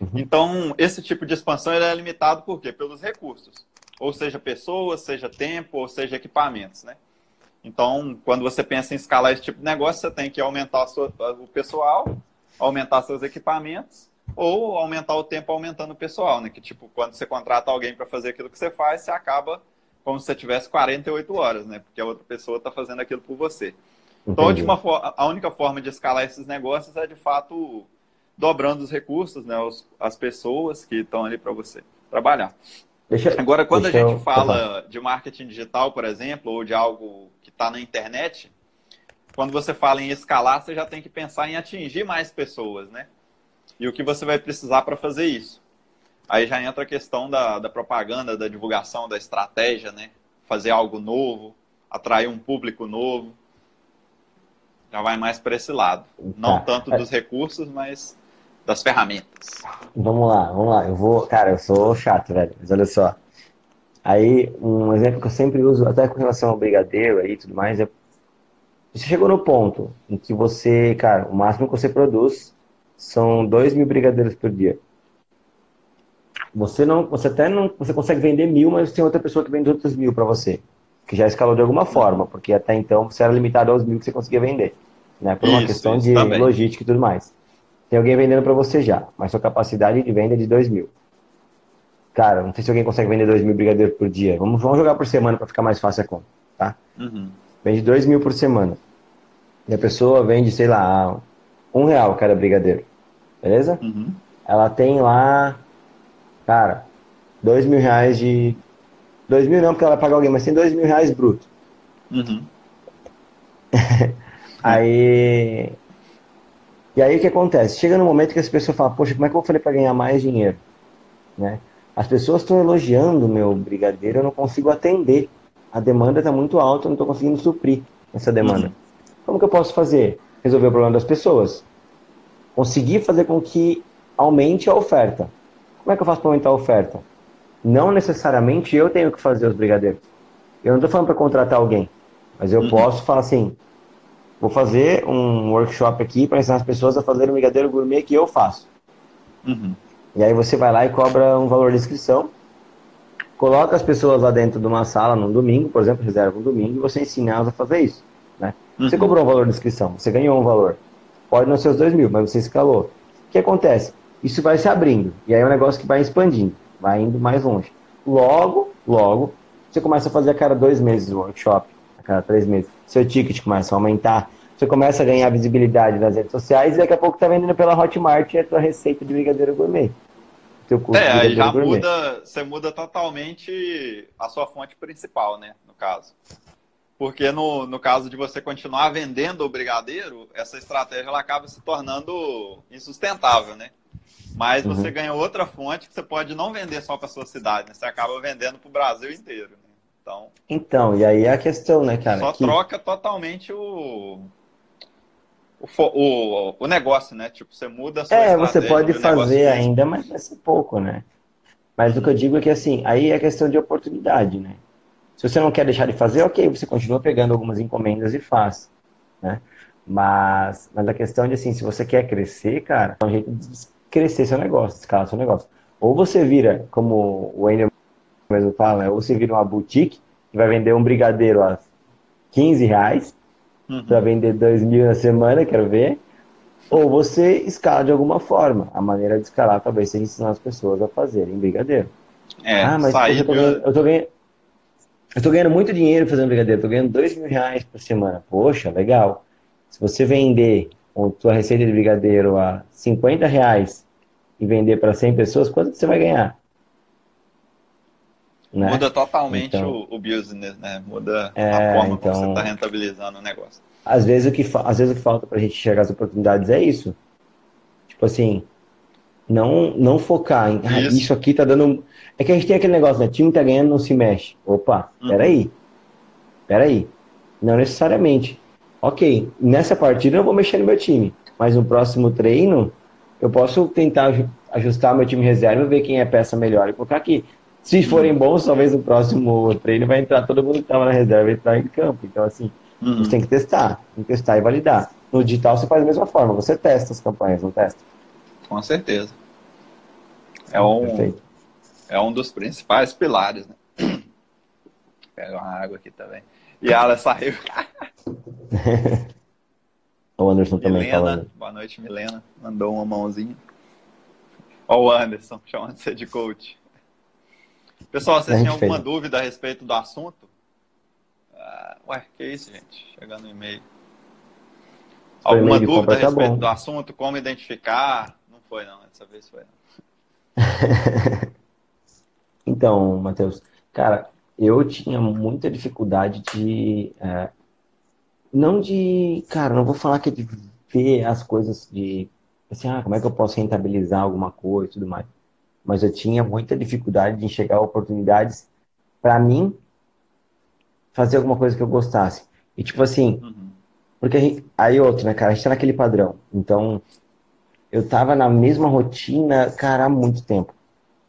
S2: Uhum. Então, esse tipo de expansão é limitado por quê? Pelos recursos ou seja pessoas, seja tempo, ou seja equipamentos, né? Então, quando você pensa em escalar esse tipo de negócio, você tem que aumentar sua, o pessoal, aumentar seus equipamentos, ou aumentar o tempo aumentando o pessoal, né? Que tipo, quando você contrata alguém para fazer aquilo que você faz, você acaba como se você tivesse 48 horas, né? Porque a outra pessoa está fazendo aquilo por você. Então, a, única forma de escalar esses negócios é, de fato, dobrando os recursos, né? Os, as pessoas que estão ali para você trabalhar. Deixa, Agora, quando a gente eu... fala de marketing digital, por exemplo, ou de algo que está na internet, quando você fala em escalar, você já tem que pensar em atingir mais pessoas, né? E o que você vai precisar para fazer isso. Aí já entra a questão da, da propaganda, da divulgação, da estratégia, né? Fazer algo novo, atrair um público novo. Já vai mais para esse lado. Tá. Não tanto dos recursos, mas das ferramentas.
S3: Vamos lá, vamos lá. Eu vou, cara, eu sou chato, velho, mas olha só. Aí, um exemplo que eu sempre uso, até com relação ao brigadeiro aí e tudo mais, é. Você chegou no ponto em que você, cara, o máximo que você produz são 2 mil brigadeiros por dia. Você não, você até não, você consegue vender mil, mas tem outra pessoa que vende outros mil para você, que já escalou de alguma forma, porque até então você era limitado aos mil que você conseguia vender, né? Por uma isso, questão isso de também. logística e tudo mais. Tem alguém vendendo para você já, mas sua capacidade de venda é de 2 mil. Cara, não sei se alguém consegue vender 2 mil brigadeiros por dia. Vamos, vamos jogar por semana para ficar mais fácil a conta, tá? Uhum. Vende 2 mil por semana. E a pessoa vende, sei lá, um real cada brigadeiro. Beleza? Uhum. Ela tem lá, cara, 2 mil reais de. 2 mil não, porque ela vai pagar alguém, mas tem 2 mil reais bruto. Uhum. Aí e aí o que acontece? Chega no momento que as pessoas falam, poxa, como é que eu fazer para ganhar mais dinheiro? Né? As pessoas estão elogiando o meu brigadeiro, eu não consigo atender. A demanda está muito alta, eu não estou conseguindo suprir essa demanda. Uhum. Como que eu posso fazer? Resolver o problema das pessoas. Conseguir fazer com que aumente a oferta. Como é que eu faço para aumentar a oferta? Não necessariamente eu tenho que fazer os brigadeiros. Eu não estou falando para contratar alguém, mas eu uhum. posso falar assim: vou fazer um workshop aqui para ensinar as pessoas a fazer o brigadeiro gourmet que eu faço. Uhum. E aí você vai lá e cobra um valor de inscrição, coloca as pessoas lá dentro de uma sala num domingo, por exemplo, reserva um domingo e você ensina elas a fazer isso. Né? Uhum. Você cobrou um valor de inscrição, você ganhou um valor. Pode não ser os dois mil, mas você escalou. O que acontece? Isso vai se abrindo. E aí é um negócio que vai expandindo, vai indo mais longe. Logo, logo, você começa a fazer a cada dois meses o workshop, a cada três meses. Seu ticket começa a aumentar, você começa a ganhar visibilidade nas redes sociais e daqui a pouco tá vendendo pela Hotmart a tua receita de brigadeiro gourmet.
S2: Teu curso é, aí já gourmet. muda, você muda totalmente a sua fonte principal, né, no caso. Porque no, no caso de você continuar vendendo o brigadeiro, essa estratégia ela acaba se tornando insustentável, né? Mas você uhum. ganha outra fonte que você pode não vender só para sua cidade, né? Você acaba vendendo para o Brasil inteiro. Né? Então,
S3: então, e aí é a questão, né, cara?
S2: Só que... troca totalmente o, o, o, o negócio, né? Tipo, você muda a sua
S3: É, você pode fazer ainda, mas vai ser pouco, né? Mas o que eu digo é que, assim, aí é questão de oportunidade, né? Se você não quer deixar de fazer, ok, você continua pegando algumas encomendas e faz, né? Mas, mas a questão de, assim, se você quer crescer, cara, é um jeito de crescer seu negócio, escalar seu negócio. Ou você vira, como o Wendel mesmo fala, ou você vira uma boutique que vai vender um brigadeiro a 15 reais, uhum. para vender 2 mil na semana, quero ver. Ou você escala de alguma forma. A maneira de escalar talvez seja ensinar as pessoas a fazerem brigadeiro.
S2: É, ah, mas eu, tô
S3: ganhando, eu, tô ganhando, eu tô ganhando muito dinheiro fazendo brigadeiro, tô ganhando 2 mil reais por semana. Poxa, legal. Se você vender a tua receita de brigadeiro a 50 reais e vender para 100 pessoas, quanto você vai ganhar?
S2: Né? Muda totalmente então, o, o, business, né? Muda é, a forma então, como você está rentabilizando o negócio.
S3: Às vezes o que, às vezes o que falta para a gente enxergar as oportunidades é isso. Tipo assim, não, não focar em ah, isso. isso aqui tá dando. É que a gente tem aquele negócio, né? Time tá ganhando, não se mexe. Opa, uhum. peraí. Peraí. Não necessariamente. Ok, nessa partida eu não vou mexer no meu time. Mas no próximo treino, eu posso tentar ajustar meu time reserva, ver quem é peça melhor e colocar aqui. Se forem bons, talvez no próximo treino vai entrar todo mundo que estava na reserva e entrar em campo. Então, assim, uhum. você tem que testar, tem que testar e validar. No digital você faz da mesma forma, você testa as campanhas, não testa?
S2: Com certeza. É um, Perfeito. é um dos principais pilares, né? Pega uma água aqui também. E ela saiu.
S3: o Anderson também
S2: Milena, falando. Boa noite, Milena. Mandou uma mãozinha. Ó o Anderson, chamando você de coach. Pessoal, vocês têm alguma fez. dúvida a respeito do assunto? Uh, ué, que isso, gente? Chegando no e-mail. Alguma dúvida a tá respeito tá do assunto? Como identificar? Não foi, não. Dessa vez foi.
S3: então, Matheus, cara, eu tinha muita dificuldade de. É, não de. Cara, não vou falar que é de ver as coisas de. Assim, ah, como é que eu posso rentabilizar alguma coisa e tudo mais mas eu tinha muita dificuldade de enxergar oportunidades para mim fazer alguma coisa que eu gostasse. E tipo assim, uhum. porque gente, aí outro, né, cara, a gente tá naquele padrão. Então, eu tava na mesma rotina, cara, há muito tempo.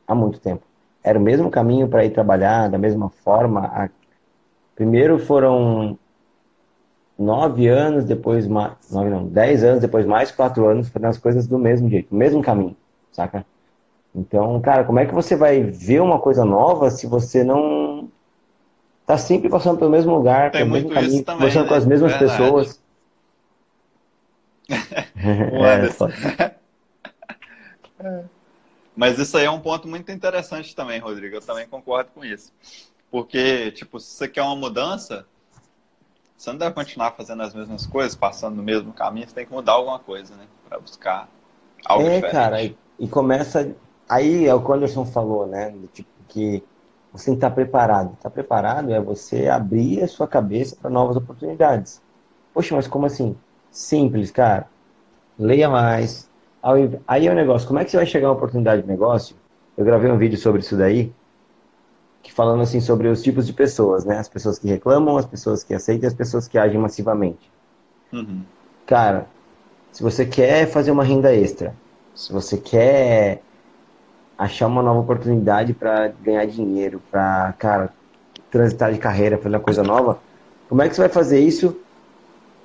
S3: Há muito tempo. Era o mesmo caminho para ir trabalhar, da mesma forma. A... Primeiro foram nove anos, depois mais. Nove não, dez anos, depois mais quatro anos, fazendo as coisas do mesmo jeito, o mesmo caminho, saca? Então, cara, como é que você vai ver uma coisa nova se você não tá sempre passando pelo mesmo lugar,
S2: pelo
S3: mesmo caminho,
S2: também,
S3: né? com as mesmas Verdade. pessoas?
S2: é, Mas isso aí é um ponto muito interessante também, Rodrigo. Eu também concordo com isso. Porque, tipo, se você quer uma mudança, você não deve continuar fazendo as mesmas coisas, passando no mesmo caminho, você tem que mudar alguma coisa, né? Para buscar algo é, diferente.
S3: cara, e, e começa Aí é o que o Anderson falou, né? Tipo, que você tem que estar preparado. Estar preparado é você abrir a sua cabeça para novas oportunidades. Poxa, mas como assim? Simples, cara. Leia mais. Aí é o negócio, como é que você vai chegar a uma oportunidade de negócio? Eu gravei um vídeo sobre isso daí, que falando assim sobre os tipos de pessoas, né? As pessoas que reclamam, as pessoas que aceitam e as pessoas que agem massivamente. Uhum. Cara, se você quer fazer uma renda extra, se você quer achar uma nova oportunidade para ganhar dinheiro, para, cara, transitar de carreira, fazer uma coisa nova, como é que você vai fazer isso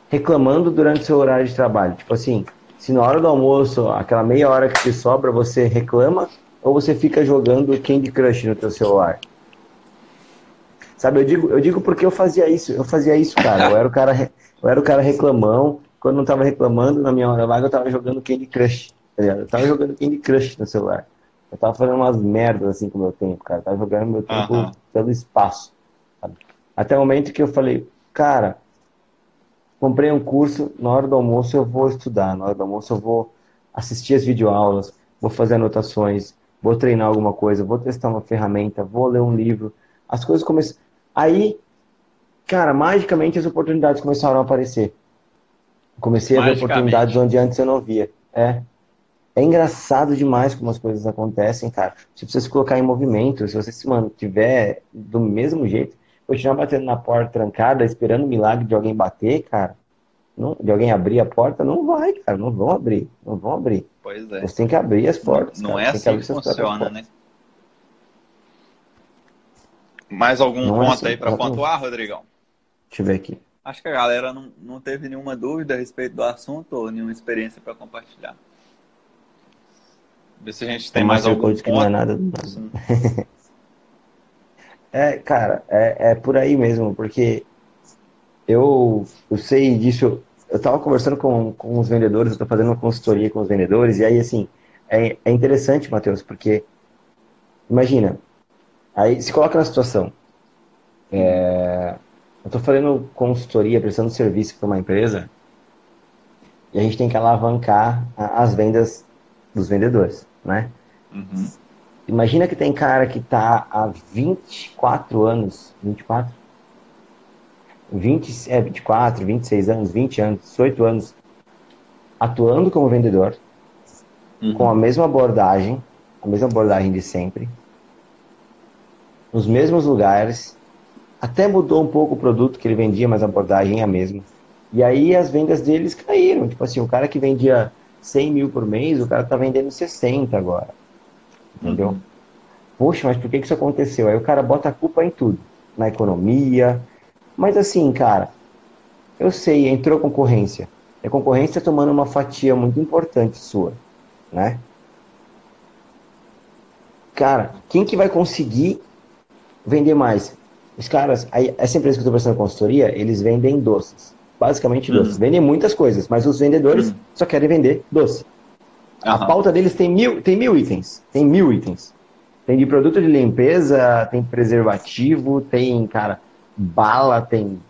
S3: reclamando durante o seu horário de trabalho? Tipo assim, se na hora do almoço, aquela meia hora que te sobra, você reclama ou você fica jogando Candy Crush no teu celular? Sabe, eu digo, eu digo porque eu fazia isso, eu fazia isso, cara. Eu era o cara, eu era o cara reclamão. Quando não tava reclamando, na minha hora vaga, eu tava jogando Candy Crush. Tá eu tava jogando Candy Crush no celular. Eu tava fazendo umas merdas assim com o meu tempo, cara. Eu tava jogando meu tempo pelo espaço. Até o momento que eu falei, cara, comprei um curso, na hora do almoço eu vou estudar, na hora do almoço eu vou assistir as videoaulas, vou fazer anotações, vou treinar alguma coisa, vou testar uma ferramenta, vou ler um livro. As coisas começam. Aí, cara, magicamente as oportunidades começaram a aparecer. Comecei a ver oportunidades onde antes eu não via. É. É engraçado demais como as coisas acontecem, cara. Se você se colocar em movimento, se você se mantiver do mesmo jeito, continuar batendo na porta trancada, esperando o milagre de alguém bater, cara, não, de alguém abrir a porta, não vai, cara. Não vão abrir. Não vão abrir.
S2: Pois é.
S3: Você tem que abrir as portas.
S2: Não, não é assim que, que funciona, né? Mais algum não é ponto é assim, aí para pontuar, Rodrigão?
S3: Deixa eu ver aqui.
S2: Acho que a galera não, não teve nenhuma dúvida a respeito do assunto ou nenhuma experiência para compartilhar. Ver se a gente tem, mais algum ponto.
S3: Que não é nada. é, cara, é, é por aí mesmo, porque eu, eu sei disso. Eu estava conversando com, com os vendedores, eu estou fazendo uma consultoria com os vendedores, e aí, assim, é, é interessante, Matheus, porque, imagina, aí se coloca na situação. É, eu estou fazendo consultoria, prestando serviço para uma empresa, e a gente tem que alavancar as vendas dos vendedores né? Uhum. Imagina que tem cara que está há 24 anos, 24? 20, é, 24, 26 anos, 20 anos, 18 anos, atuando como vendedor, uhum. com a mesma abordagem, a mesma abordagem de sempre, nos mesmos lugares, até mudou um pouco o produto que ele vendia, mas a abordagem é a mesma. E aí as vendas deles caíram. Tipo assim, o cara que vendia 100 mil por mês, o cara tá vendendo 60 agora. Entendeu? Uhum. Poxa, mas por que isso aconteceu? Aí o cara bota a culpa em tudo. Na economia. Mas assim, cara, eu sei, entrou concorrência. A concorrência tomando uma fatia muito importante sua, né? Cara, quem que vai conseguir vender mais? Os caras, essa empresa que eu estou prestando consultoria, eles vendem doces. Basicamente doces. Uhum. Vendem muitas coisas, mas os vendedores uhum. só querem vender doce. Uhum. A pauta deles tem mil, tem mil itens. Tem mil itens. Tem de produto de limpeza, tem preservativo, tem, cara, bala, tem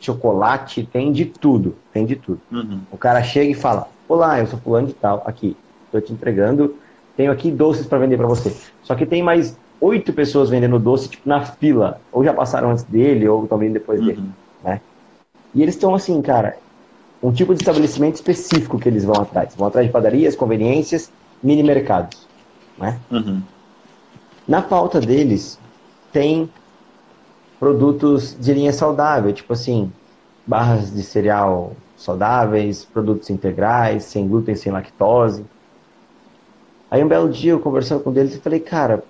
S3: chocolate, tem de tudo. Tem de tudo. Uhum. O cara chega e fala: Olá, eu sou fulano de tal, aqui, estou te entregando, tenho aqui doces para vender para você. Só que tem mais oito pessoas vendendo doce, tipo, na fila. Ou já passaram antes dele, ou estão vindo depois dele. Uhum. Né? E eles estão assim, cara, um tipo de estabelecimento específico que eles vão atrás. Vão atrás de padarias, conveniências, mini mercados. Né? Uhum. Na pauta deles tem produtos de linha saudável, tipo assim, barras de cereal saudáveis, produtos integrais, sem glúten, sem lactose. Aí um belo dia eu conversando com eles e falei, cara,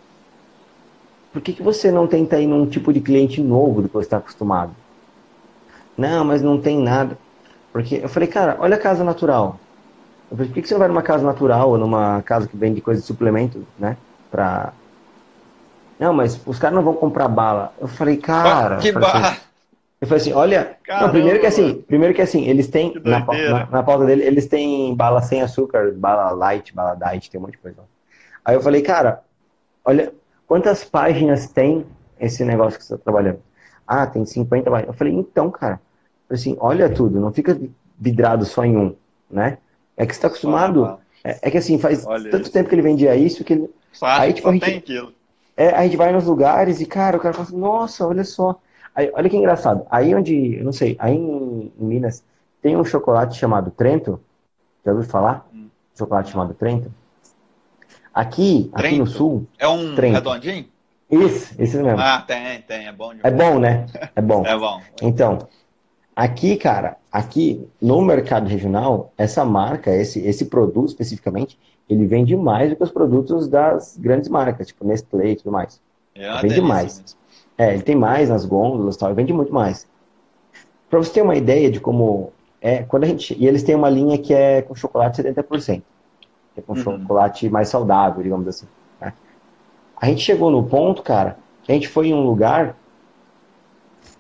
S3: por que, que você não tenta ir num tipo de cliente novo do que você está acostumado? Não, mas não tem nada. Porque eu falei, cara, olha a casa natural. Eu falei, por que você não vai numa casa natural ou numa casa que vende coisa de suplemento, né? Pra... Não, mas os caras não vão comprar bala. Eu falei, cara.
S2: que bala!
S3: Assim, eu falei assim, olha. Não, primeiro que assim, primeiro que assim, eles têm. Na, na, na, pauta dele, eles têm bala sem açúcar, bala light, bala diet, tem um monte de coisa. Aí eu falei, cara, olha, quantas páginas tem esse negócio que você está trabalhando? Ah, tem 50 páginas. Eu falei, então, cara, assim, olha tudo, não fica vidrado só em um, né? É que você está acostumado. É, é, que assim, faz olha tanto isso. tempo que ele vendia isso que ele.
S2: Só, aí, tipo, a gente, tem aquilo.
S3: É, a gente vai nos lugares e, cara, o cara fala assim, nossa, olha só. Aí, olha que engraçado. Aí onde, eu não sei, aí em, em Minas tem um chocolate chamado Trento. Já ouviu falar? Hum. Chocolate chamado Trento. Aqui, Trento. aqui no sul.
S2: É um Trento. redondinho?
S3: Isso, esse mesmo.
S2: Ah, tem, tem, é bom demais.
S3: É bom, né? É bom.
S2: é bom.
S3: Então, Aqui, cara, aqui no mercado regional, essa marca, esse, esse produto especificamente, ele vende mais do que os produtos das grandes marcas, tipo Nestlé e tudo mais. É vende mais. Mesmo. É, ele tem mais nas gôndolas e tal, vende muito mais. Para você ter uma ideia de como é, quando a gente. E eles têm uma linha que é com chocolate 70%. Que é com uhum. chocolate mais saudável, digamos assim. Né? A gente chegou no ponto, cara, que a gente foi em um lugar.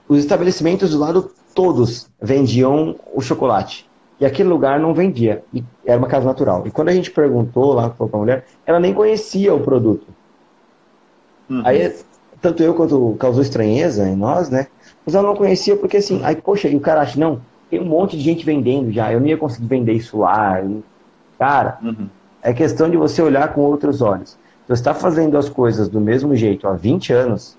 S3: Os estabelecimentos do lado todos vendiam o chocolate. E aquele lugar não vendia. E era uma casa natural. E quando a gente perguntou lá para a mulher, ela nem conhecia o produto. Uhum. Aí tanto eu quanto causou estranheza em nós, né? Mas eu não conhecia porque assim, aí, poxa, e o cara acha, não, tem um monte de gente vendendo já, eu não ia conseguir vender isso lá. E, cara, uhum. é questão de você olhar com outros olhos. Se você está fazendo as coisas do mesmo jeito há 20 anos,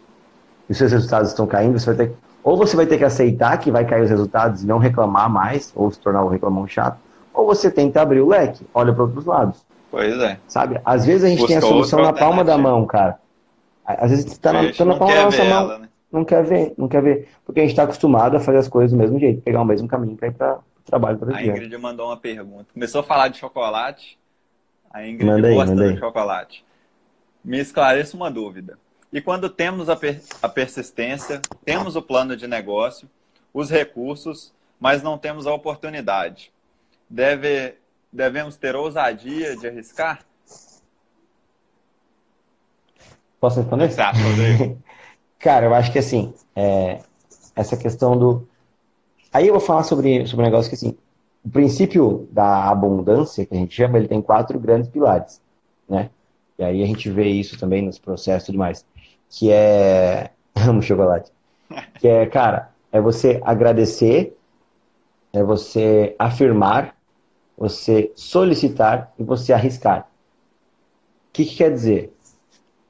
S3: e os seus resultados estão caindo, você vai ter ou você vai ter que aceitar que vai cair os resultados e não reclamar mais, ou se tornar um reclamão chato, ou você tenta abrir o leque, olha para outros lados.
S2: Pois é.
S3: Sabe? Às vezes a gente Busca tem a solução na palma da mão, cara. Às vezes está na, tá na palma da nossa mão. Ela, né? Não quer ver, não quer ver. Porque a gente está acostumado a fazer as coisas do mesmo jeito, pegar o mesmo caminho para ir para o trabalho. Por
S2: a Ingrid mandou uma pergunta. Começou a falar de chocolate. A Ingrid mandei, gosta mandei. do chocolate. Me esclareça uma dúvida. E quando temos a, per a persistência, temos o plano de negócio, os recursos, mas não temos a oportunidade, deve, devemos ter ousadia de arriscar?
S3: Posso responder? Exato, Cara, eu acho que assim, é, essa questão do. Aí eu vou falar sobre, sobre um negócio que assim, o princípio da abundância, que a gente chama, ele tem quatro grandes pilares, né? E aí a gente vê isso também nos processos e tudo mais que é. Amo chocolate. Que é, cara, é você agradecer, é você afirmar, você solicitar e você arriscar. O que, que quer dizer?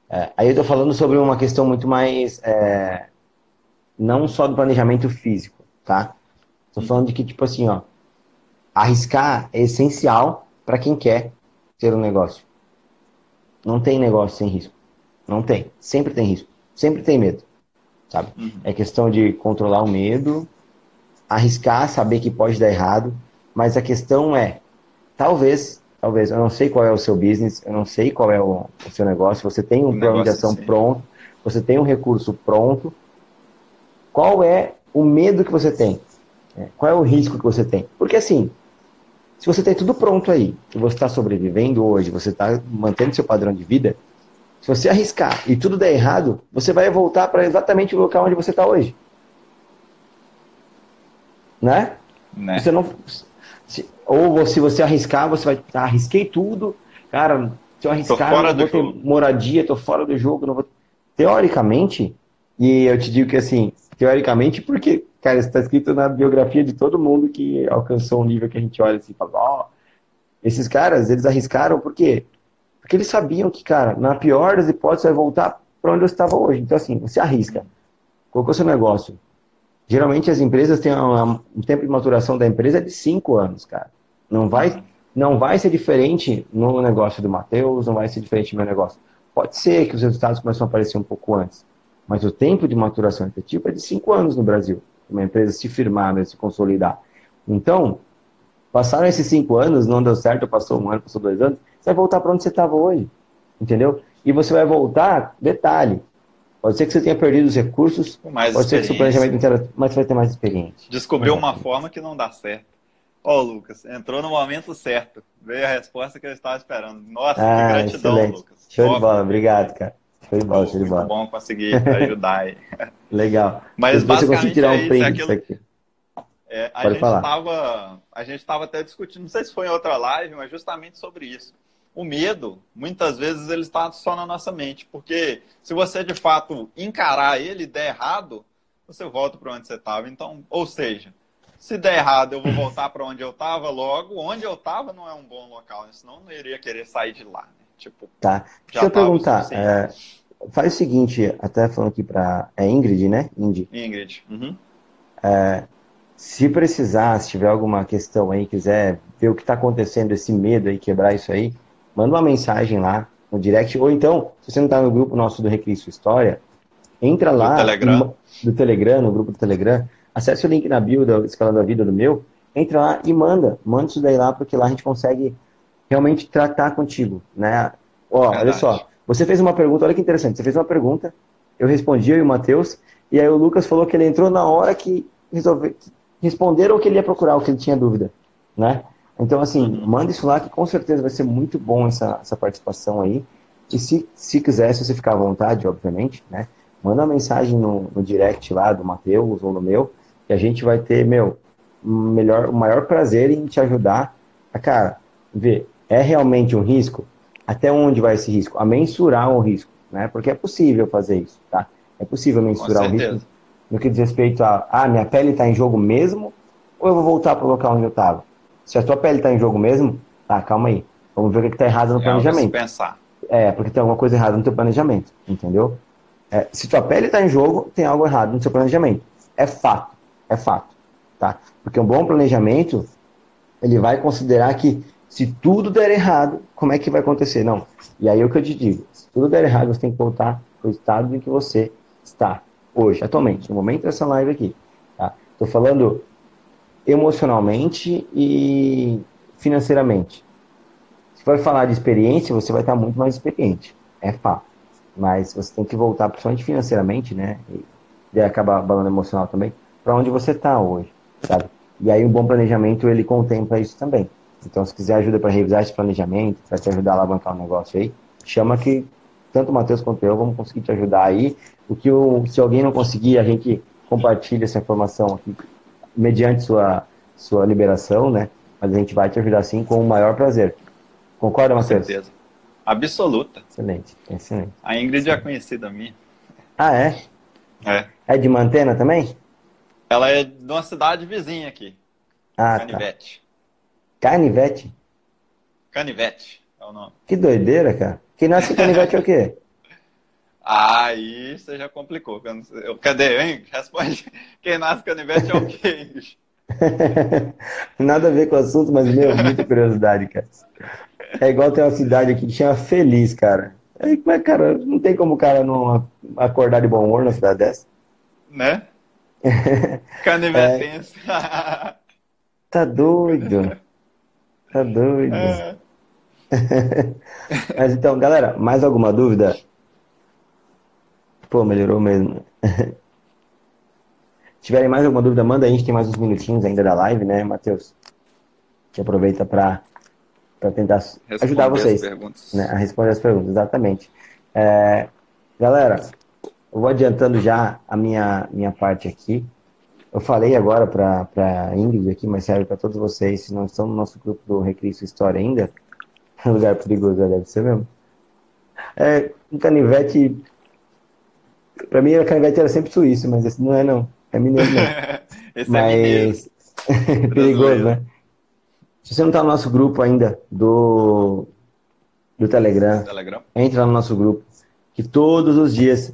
S3: É, aí eu estou falando sobre uma questão muito mais. É, não só do planejamento físico, tá? Estou falando de que, tipo assim, ó. Arriscar é essencial para quem quer ter um negócio. Não tem negócio sem risco. Não tem. Sempre tem risco. Sempre tem medo. Sabe? Uhum. É questão de controlar o medo, arriscar, saber que pode dar errado. Mas a questão é, talvez, talvez, eu não sei qual é o seu business, eu não sei qual é o, o seu negócio, você tem um plano de ação pronto, você tem um recurso pronto. Qual é o medo que você tem? É, qual é o risco que você tem? Porque assim, se você tem tudo pronto aí, que você está sobrevivendo hoje, você está mantendo seu padrão de vida, se você arriscar e tudo der errado, você vai voltar para exatamente o local onde você está hoje. Né? né? Você não, se, ou se você arriscar, você vai. Ah, arrisquei tudo. Cara, se eu arriscar, não vou ter moradia, tô fora do jogo. Não vou... Teoricamente, e eu te digo que assim, teoricamente, porque, cara, está escrito na biografia de todo mundo que alcançou um nível que a gente olha assim e fala, ó, oh, esses caras, eles arriscaram por quê? Porque eles sabiam que, cara, na pior das hipóteses, vai voltar para onde eu estava hoje. Então, assim, você arrisca. Colocou seu negócio. Geralmente as empresas têm um, um tempo de maturação da empresa de cinco anos, cara. Não vai, não vai ser diferente no negócio do Matheus, não vai ser diferente no meu negócio. Pode ser que os resultados começam a aparecer um pouco antes, mas o tempo de maturação efetiva é de cinco anos no Brasil. Uma empresa se firmar, né, se consolidar. Então, passaram esses cinco anos, não deu certo, passou um ano, passou dois anos, você vai voltar para onde você estava hoje. Entendeu? E você vai voltar, detalhe, pode ser que você tenha perdido os recursos, mais pode ser que seu planejamento inteiro, mas você vai ter mais experiência.
S2: Descobriu uma forma que não dá certo. Ó, oh, Lucas, entrou no momento certo. Veio a resposta que eu estava esperando. Nossa, ah, que gratidão, excelente. Lucas.
S3: Show de bola, obrigado, cara. Show de bola, show de bola.
S2: bom conseguir ajudar aí.
S3: Legal.
S2: Mas Depois basicamente tirar um é isso, é aquilo... aqui. É, a, gente tava, a gente estava até discutindo, não sei se foi em outra live, mas justamente sobre isso o medo, muitas vezes, ele está só na nossa mente. Porque se você, de fato, encarar ele e der errado, você volta para onde você estava. Então, ou seja, se der errado, eu vou voltar para onde eu estava logo. Onde eu estava não é um bom local, né? senão eu não iria querer sair de lá. Né? Tipo,
S3: tá. Deixa eu perguntar. É, faz o seguinte, até falando aqui para. É Ingrid, né?
S2: Ingrid. Ingrid.
S3: Uhum. É, se precisar, se tiver alguma questão aí, quiser ver o que está acontecendo, esse medo aí, quebrar isso aí, manda uma mensagem lá no direct, ou então, se você não está no grupo nosso do Recria Sua História, entra lá
S2: do Telegram.
S3: do Telegram, no grupo do Telegram, acesse o link na bio do Escalando a Vida do meu, entra lá e manda, manda isso daí lá, porque lá a gente consegue realmente tratar contigo, né? Ó, olha só, você fez uma pergunta, olha que interessante, você fez uma pergunta, eu respondi, eu e o Matheus, e aí o Lucas falou que ele entrou na hora que resolver, responderam o que ele ia procurar, o que ele tinha dúvida, né? Então, assim, manda isso lá que com certeza vai ser muito bom essa, essa participação aí. E se, se quiser, se você ficar à vontade, obviamente, né? Manda uma mensagem no, no direct lá do Matheus ou no meu, que a gente vai ter, meu, melhor, o maior prazer em te ajudar a, cara, ver, é realmente um risco? Até onde vai esse risco? A mensurar o risco, né? Porque é possível fazer isso, tá? É possível mensurar o risco no que diz respeito a, ah, minha pele está em jogo mesmo ou eu vou voltar para o local onde eu estava? Se a tua pele está em jogo mesmo, tá, calma aí. Vamos ver o que está errado no é planejamento.
S2: pensar.
S3: É, porque tem alguma coisa errada no teu planejamento, entendeu? É, se tua pele está em jogo, tem algo errado no seu planejamento. É fato, é fato, tá? Porque um bom planejamento, ele vai considerar que se tudo der errado, como é que vai acontecer? Não. E aí é o que eu te digo, se tudo der errado, você tem que voltar para o estado em que você está hoje, atualmente, no momento dessa live aqui. Tá? Tô falando emocionalmente e financeiramente. Se for falar de experiência, você vai estar muito mais experiente. É fato. Mas você tem que voltar, principalmente financeiramente, né? E daí acaba balando emocional também, para onde você está hoje, sabe? E aí um bom planejamento, ele contempla isso também. Então, se quiser ajuda para revisar esse planejamento, para te ajudar a alavancar o negócio aí, chama que tanto o Matheus quanto eu vamos conseguir te ajudar aí. O que o, se alguém não conseguir, a gente compartilha essa informação aqui mediante sua, sua liberação, né? Mas a gente vai te ajudar sim com o maior prazer. Concorda, Matheus? Com certeza.
S2: Absoluta.
S3: Excelente, excelente.
S2: A Ingrid é conhecida minha.
S3: Ah, é?
S2: É.
S3: É de Mantena também?
S2: Ela é de uma cidade vizinha aqui.
S3: Ah,
S2: Canivete.
S3: Tá. Canivete?
S2: Canivete é o nome.
S3: Que doideira, cara. Quem nasce canivete é o quê?
S2: Aí você já complicou. Cadê, hein? Responde. Quem nasce canivete é o quê?
S3: Nada a ver com o assunto, mas, meu, muita curiosidade, cara. É igual tem uma cidade aqui que chama Feliz, cara. Aí, como é, cara? Não tem como o cara não acordar de bom humor na cidade dessa?
S2: Né? Canivetense. É...
S3: Tá doido. Tá doido. É. Mas então, galera, mais alguma dúvida? Pô, melhorou mesmo. Se tiverem mais alguma dúvida, manda aí, a gente tem mais uns minutinhos ainda da live, né, Matheus? Que aproveita para tentar responder ajudar vocês né, a responder as perguntas, exatamente. É, galera, eu vou adiantando já a minha, minha parte aqui. Eu falei agora para Ingrid aqui, mas serve para todos vocês, se não estão no nosso grupo do Recrio Sua História ainda, é um lugar perigoso, deve ser mesmo. É, um canivete Pra mim, a canivete era sempre suíço, mas esse não é, não. É mineiro, não.
S2: esse é mas...
S3: é mineiro. Perigoso, né? Se você não tá no nosso grupo ainda do, do Telegram,
S2: Telegram,
S3: entra no nosso grupo. Que todos os dias,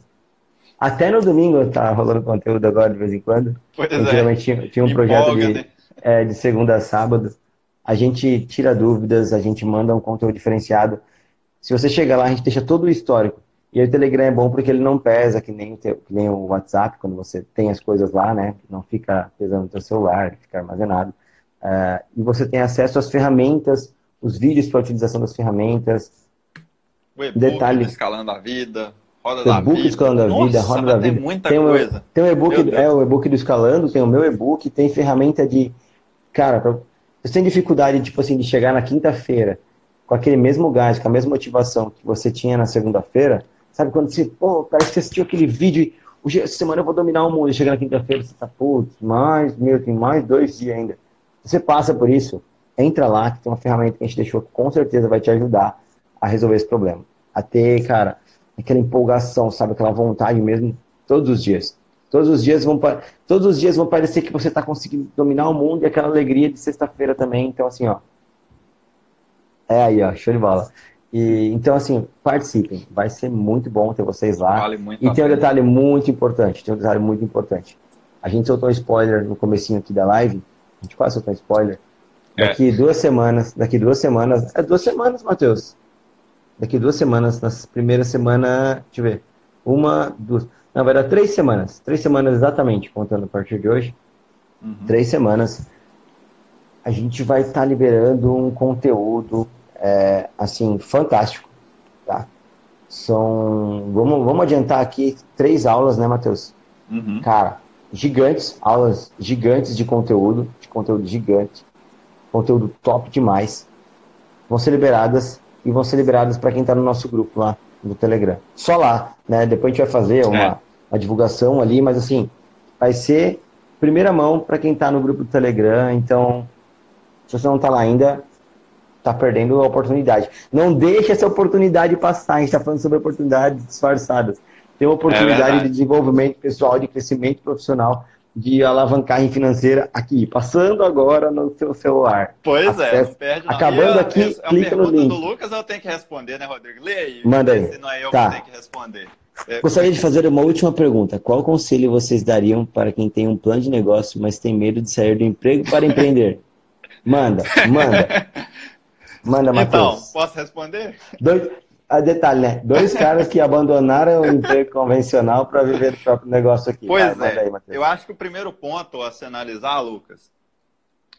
S3: até no domingo, tá rolando conteúdo agora de vez em quando.
S2: Pois é. Geralmente
S3: tinha, tinha um projeto de, né? é, de segunda a sábado. A gente tira dúvidas, a gente manda um conteúdo diferenciado. Se você chegar lá, a gente deixa todo o histórico e o Telegram é bom porque ele não pesa que nem, que nem o WhatsApp, quando você tem as coisas lá, né? Não fica pesando no seu celular, fica armazenado. Uh, e você tem acesso às ferramentas, os vídeos para utilização das ferramentas.
S2: O e-book detalhe, escalando a vida, roda da vida.
S3: escalando a vida,
S2: Nossa,
S3: roda da vida.
S2: Tem muita tem coisa.
S3: Um, tem o e-book, é o e-book do escalando, tem o meu e-book, tem ferramenta de, cara, pra, você tem dificuldade tipo assim de chegar na quinta-feira com aquele mesmo gás, com a mesma motivação que você tinha na segunda-feira, Sabe quando você, pô, parece que você assistiu aquele vídeo e hoje, essa semana eu vou dominar o mundo. Chega na quinta-feira você tá, putz, mais, meu, tem mais dois dias ainda. Você passa por isso, entra lá, que tem uma ferramenta que a gente deixou que com certeza vai te ajudar a resolver esse problema. A ter, cara, aquela empolgação, sabe? Aquela vontade mesmo, todos os dias. Todos os dias vão, todos os dias vão parecer que você está conseguindo dominar o mundo e aquela alegria de sexta-feira também. Então, assim, ó. É aí, ó, show de bola. E, então, assim, participem. Vai ser muito bom ter vocês lá.
S2: Vale
S3: e tem um detalhe muito importante. Tem um detalhe muito importante. A gente soltou um spoiler no comecinho aqui da live. A gente quase soltou um spoiler. É. Daqui é. duas semanas, daqui duas semanas. É duas semanas, Matheus. Daqui duas semanas, na primeira semana, deixa eu ver. Uma, duas. Não, vai dar três semanas. Três semanas exatamente, contando a partir de hoje. Uhum. Três semanas. A gente vai estar tá liberando um conteúdo é, assim, fantástico, tá? São, vamos, vamos adiantar aqui três aulas, né, Matheus?
S2: Uhum.
S3: Cara, gigantes, aulas gigantes de conteúdo, de conteúdo gigante, conteúdo top demais, vão ser liberadas e vão ser liberadas para quem está no nosso grupo lá no Telegram. Só lá, né? Depois a gente vai fazer uma, é. uma divulgação ali, mas assim, vai ser primeira mão para quem está no grupo do Telegram. Então, se você não está lá ainda, tá perdendo a oportunidade. Não deixe essa oportunidade passar. A gente está falando sobre oportunidades disfarçadas. tem uma oportunidade é de desenvolvimento pessoal, de crescimento profissional, de alavancagem financeira aqui, passando agora no seu celular.
S2: Pois Acesso. é, não perde não.
S3: Acabando aqui, a, clica no link.
S2: do Lucas eu tenho que responder, né, Rodrigo? Lê aí.
S3: Manda aí.
S2: Se não é eu tá. que tenho que responder.
S3: É, Gostaria de fazer uma última pergunta. Qual conselho vocês dariam para quem tem um plano de negócio, mas tem medo de sair do emprego para empreender? Manda, manda. Manda, Matheus. Então,
S2: posso responder?
S3: Dois, a detalhe, né? Dois caras que abandonaram o emprego convencional para viver do próprio negócio aqui.
S2: Pois Vai, é. Aí, eu acho que o primeiro ponto a se analisar, Lucas,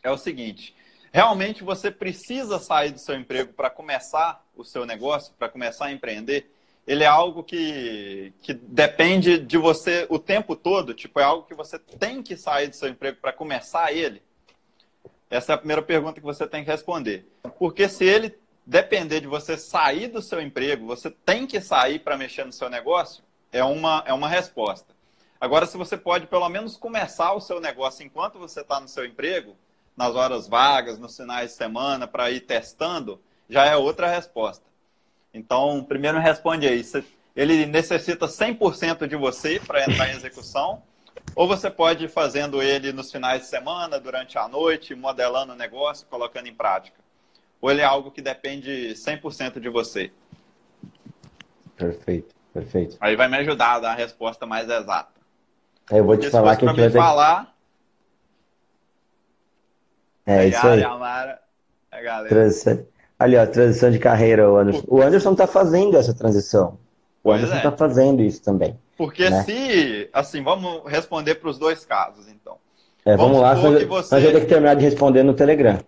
S2: é o seguinte: realmente você precisa sair do seu emprego para começar o seu negócio, para começar a empreender. Ele é algo que, que depende de você o tempo todo, tipo, é algo que você tem que sair do seu emprego para começar ele. Essa é a primeira pergunta que você tem que responder. Porque se ele depender de você sair do seu emprego, você tem que sair para mexer no seu negócio, é uma, é uma resposta. Agora, se você pode pelo menos começar o seu negócio enquanto você está no seu emprego, nas horas vagas, nos finais de semana, para ir testando, já é outra resposta. Então, primeiro responde aí. Ele necessita 100% de você para entrar em execução, ou você pode ir fazendo ele nos finais de semana, durante a noite, modelando o negócio, colocando em prática ou ele é algo que depende 100% de você?
S3: Perfeito, perfeito.
S2: Aí vai me ajudar a dar a resposta mais exata.
S3: Eu vou te falar que a gente vai ter
S2: falar...
S3: É isso aí.
S2: Amara, a galera.
S3: Transição... Ali, ó, transição de carreira, o Anderson. O Anderson está fazendo essa transição. O pois Anderson está é. fazendo isso também.
S2: Porque né? se, assim, vamos responder para os dois casos, então.
S3: É, vamos, vamos lá, nós, você... nós vamos ter que terminar de responder no Telegram.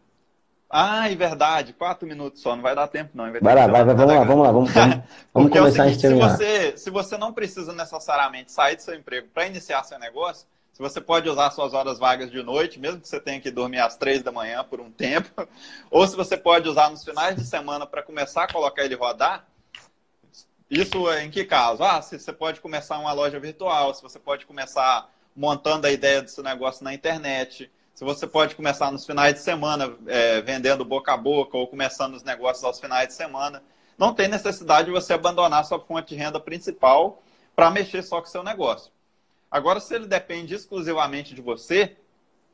S2: Ah, é verdade, quatro minutos só, não vai dar tempo não.
S3: Vai, vai lá, vai, vai, vamos lá, vamos lá, vamos, vamos, vamos é começar é seguinte, a terminar.
S2: Se você, se você não precisa necessariamente sair do seu emprego para iniciar seu negócio, se você pode usar suas horas vagas de noite, mesmo que você tenha que dormir às três da manhã por um tempo, ou se você pode usar nos finais de semana para começar a colocar ele rodar, isso em que caso? Ah, se você pode começar uma loja virtual, se você pode começar montando a ideia do seu negócio na internet, se você pode começar nos finais de semana é, vendendo boca a boca ou começando os negócios aos finais de semana, não tem necessidade de você abandonar sua fonte de renda principal para mexer só com o seu negócio. Agora, se ele depende exclusivamente de você,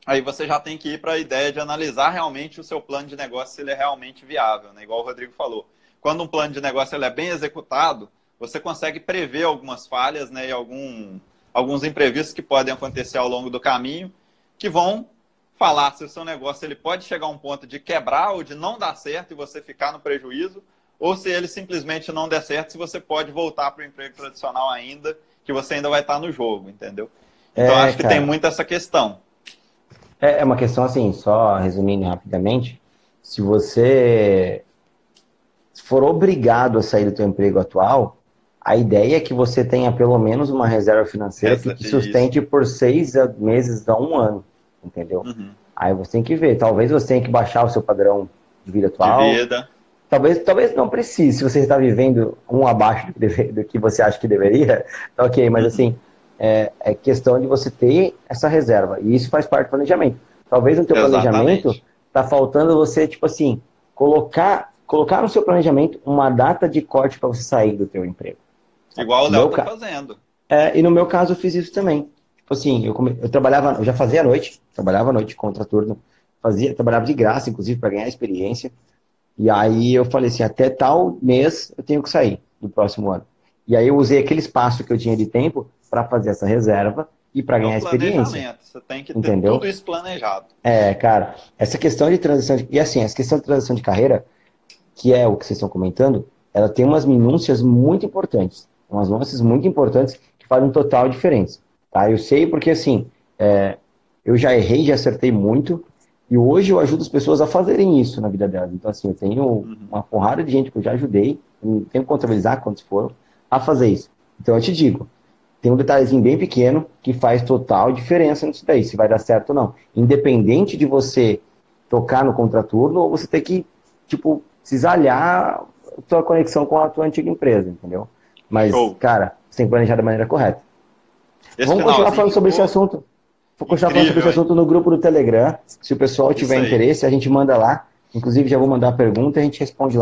S2: aí você já tem que ir para a ideia de analisar realmente o seu plano de negócio, se ele é realmente viável, né? igual o Rodrigo falou. Quando um plano de negócio ele é bem executado, você consegue prever algumas falhas né, e algum, alguns imprevistos que podem acontecer ao longo do caminho, que vão falar se o seu negócio ele pode chegar a um ponto de quebrar ou de não dar certo e você ficar no prejuízo, ou se ele simplesmente não der certo, se você pode voltar para o emprego tradicional ainda, que você ainda vai estar no jogo, entendeu? Então, é, acho que cara, tem muito essa questão.
S3: É, é uma questão assim, só resumindo rapidamente, se você for obrigado a sair do seu emprego atual, a ideia é que você tenha pelo menos uma reserva financeira Essa, que te sustente isso. por seis meses a um ano entendeu? Uhum. Aí você tem que ver, talvez você tenha que baixar o seu padrão de vida atual.
S2: De vida.
S3: Talvez, talvez não precise, se você está vivendo um abaixo do que, do que você acha que deveria, tá ok, mas uhum. assim, é, é, questão de você ter essa reserva, e isso faz parte do planejamento. Talvez no teu Exatamente. planejamento tá faltando você, tipo assim, colocar, colocar no seu planejamento uma data de corte para você sair do teu emprego.
S2: Igual o Léo tá fazendo.
S3: É, e no meu caso eu fiz isso também. Tipo assim, eu, come... eu trabalhava, eu já fazia à noite, trabalhava à noite contra turno, fazia, trabalhava de graça, inclusive, para ganhar experiência. E aí eu falei assim, até tal mês eu tenho que sair do próximo ano. E aí eu usei aquele espaço que eu tinha de tempo para fazer essa reserva e para é ganhar experiência.
S2: Você tem que ter Entendeu? tudo isso planejado.
S3: É, cara, essa questão de transição de... e assim, essa questão de transição de carreira, que é o que vocês estão comentando, ela tem umas minúcias muito importantes, umas nuances muito importantes que fazem total diferença. Tá? Eu sei porque, assim, é, eu já errei, já acertei muito, e hoje eu ajudo as pessoas a fazerem isso na vida delas. Então, assim, eu tenho uhum. uma porrada de gente que eu já ajudei, não tenho que contabilizar quantos foram, a fazer isso. Então, eu te digo, tem um detalhezinho bem pequeno que faz total diferença nisso daí, se vai dar certo ou não. Independente de você tocar no contraturno ou você ter que, tipo, cisalhar a tua conexão com a tua antiga empresa, entendeu? Mas, Show. cara, você tem que planejar da maneira correta. Esse Vamos continuar falando sobre esse assunto. Vou continuar falando sobre esse assunto no grupo do Telegram. Se o pessoal tiver interesse, a gente manda lá. Inclusive, já vou mandar a pergunta e a gente responde lá.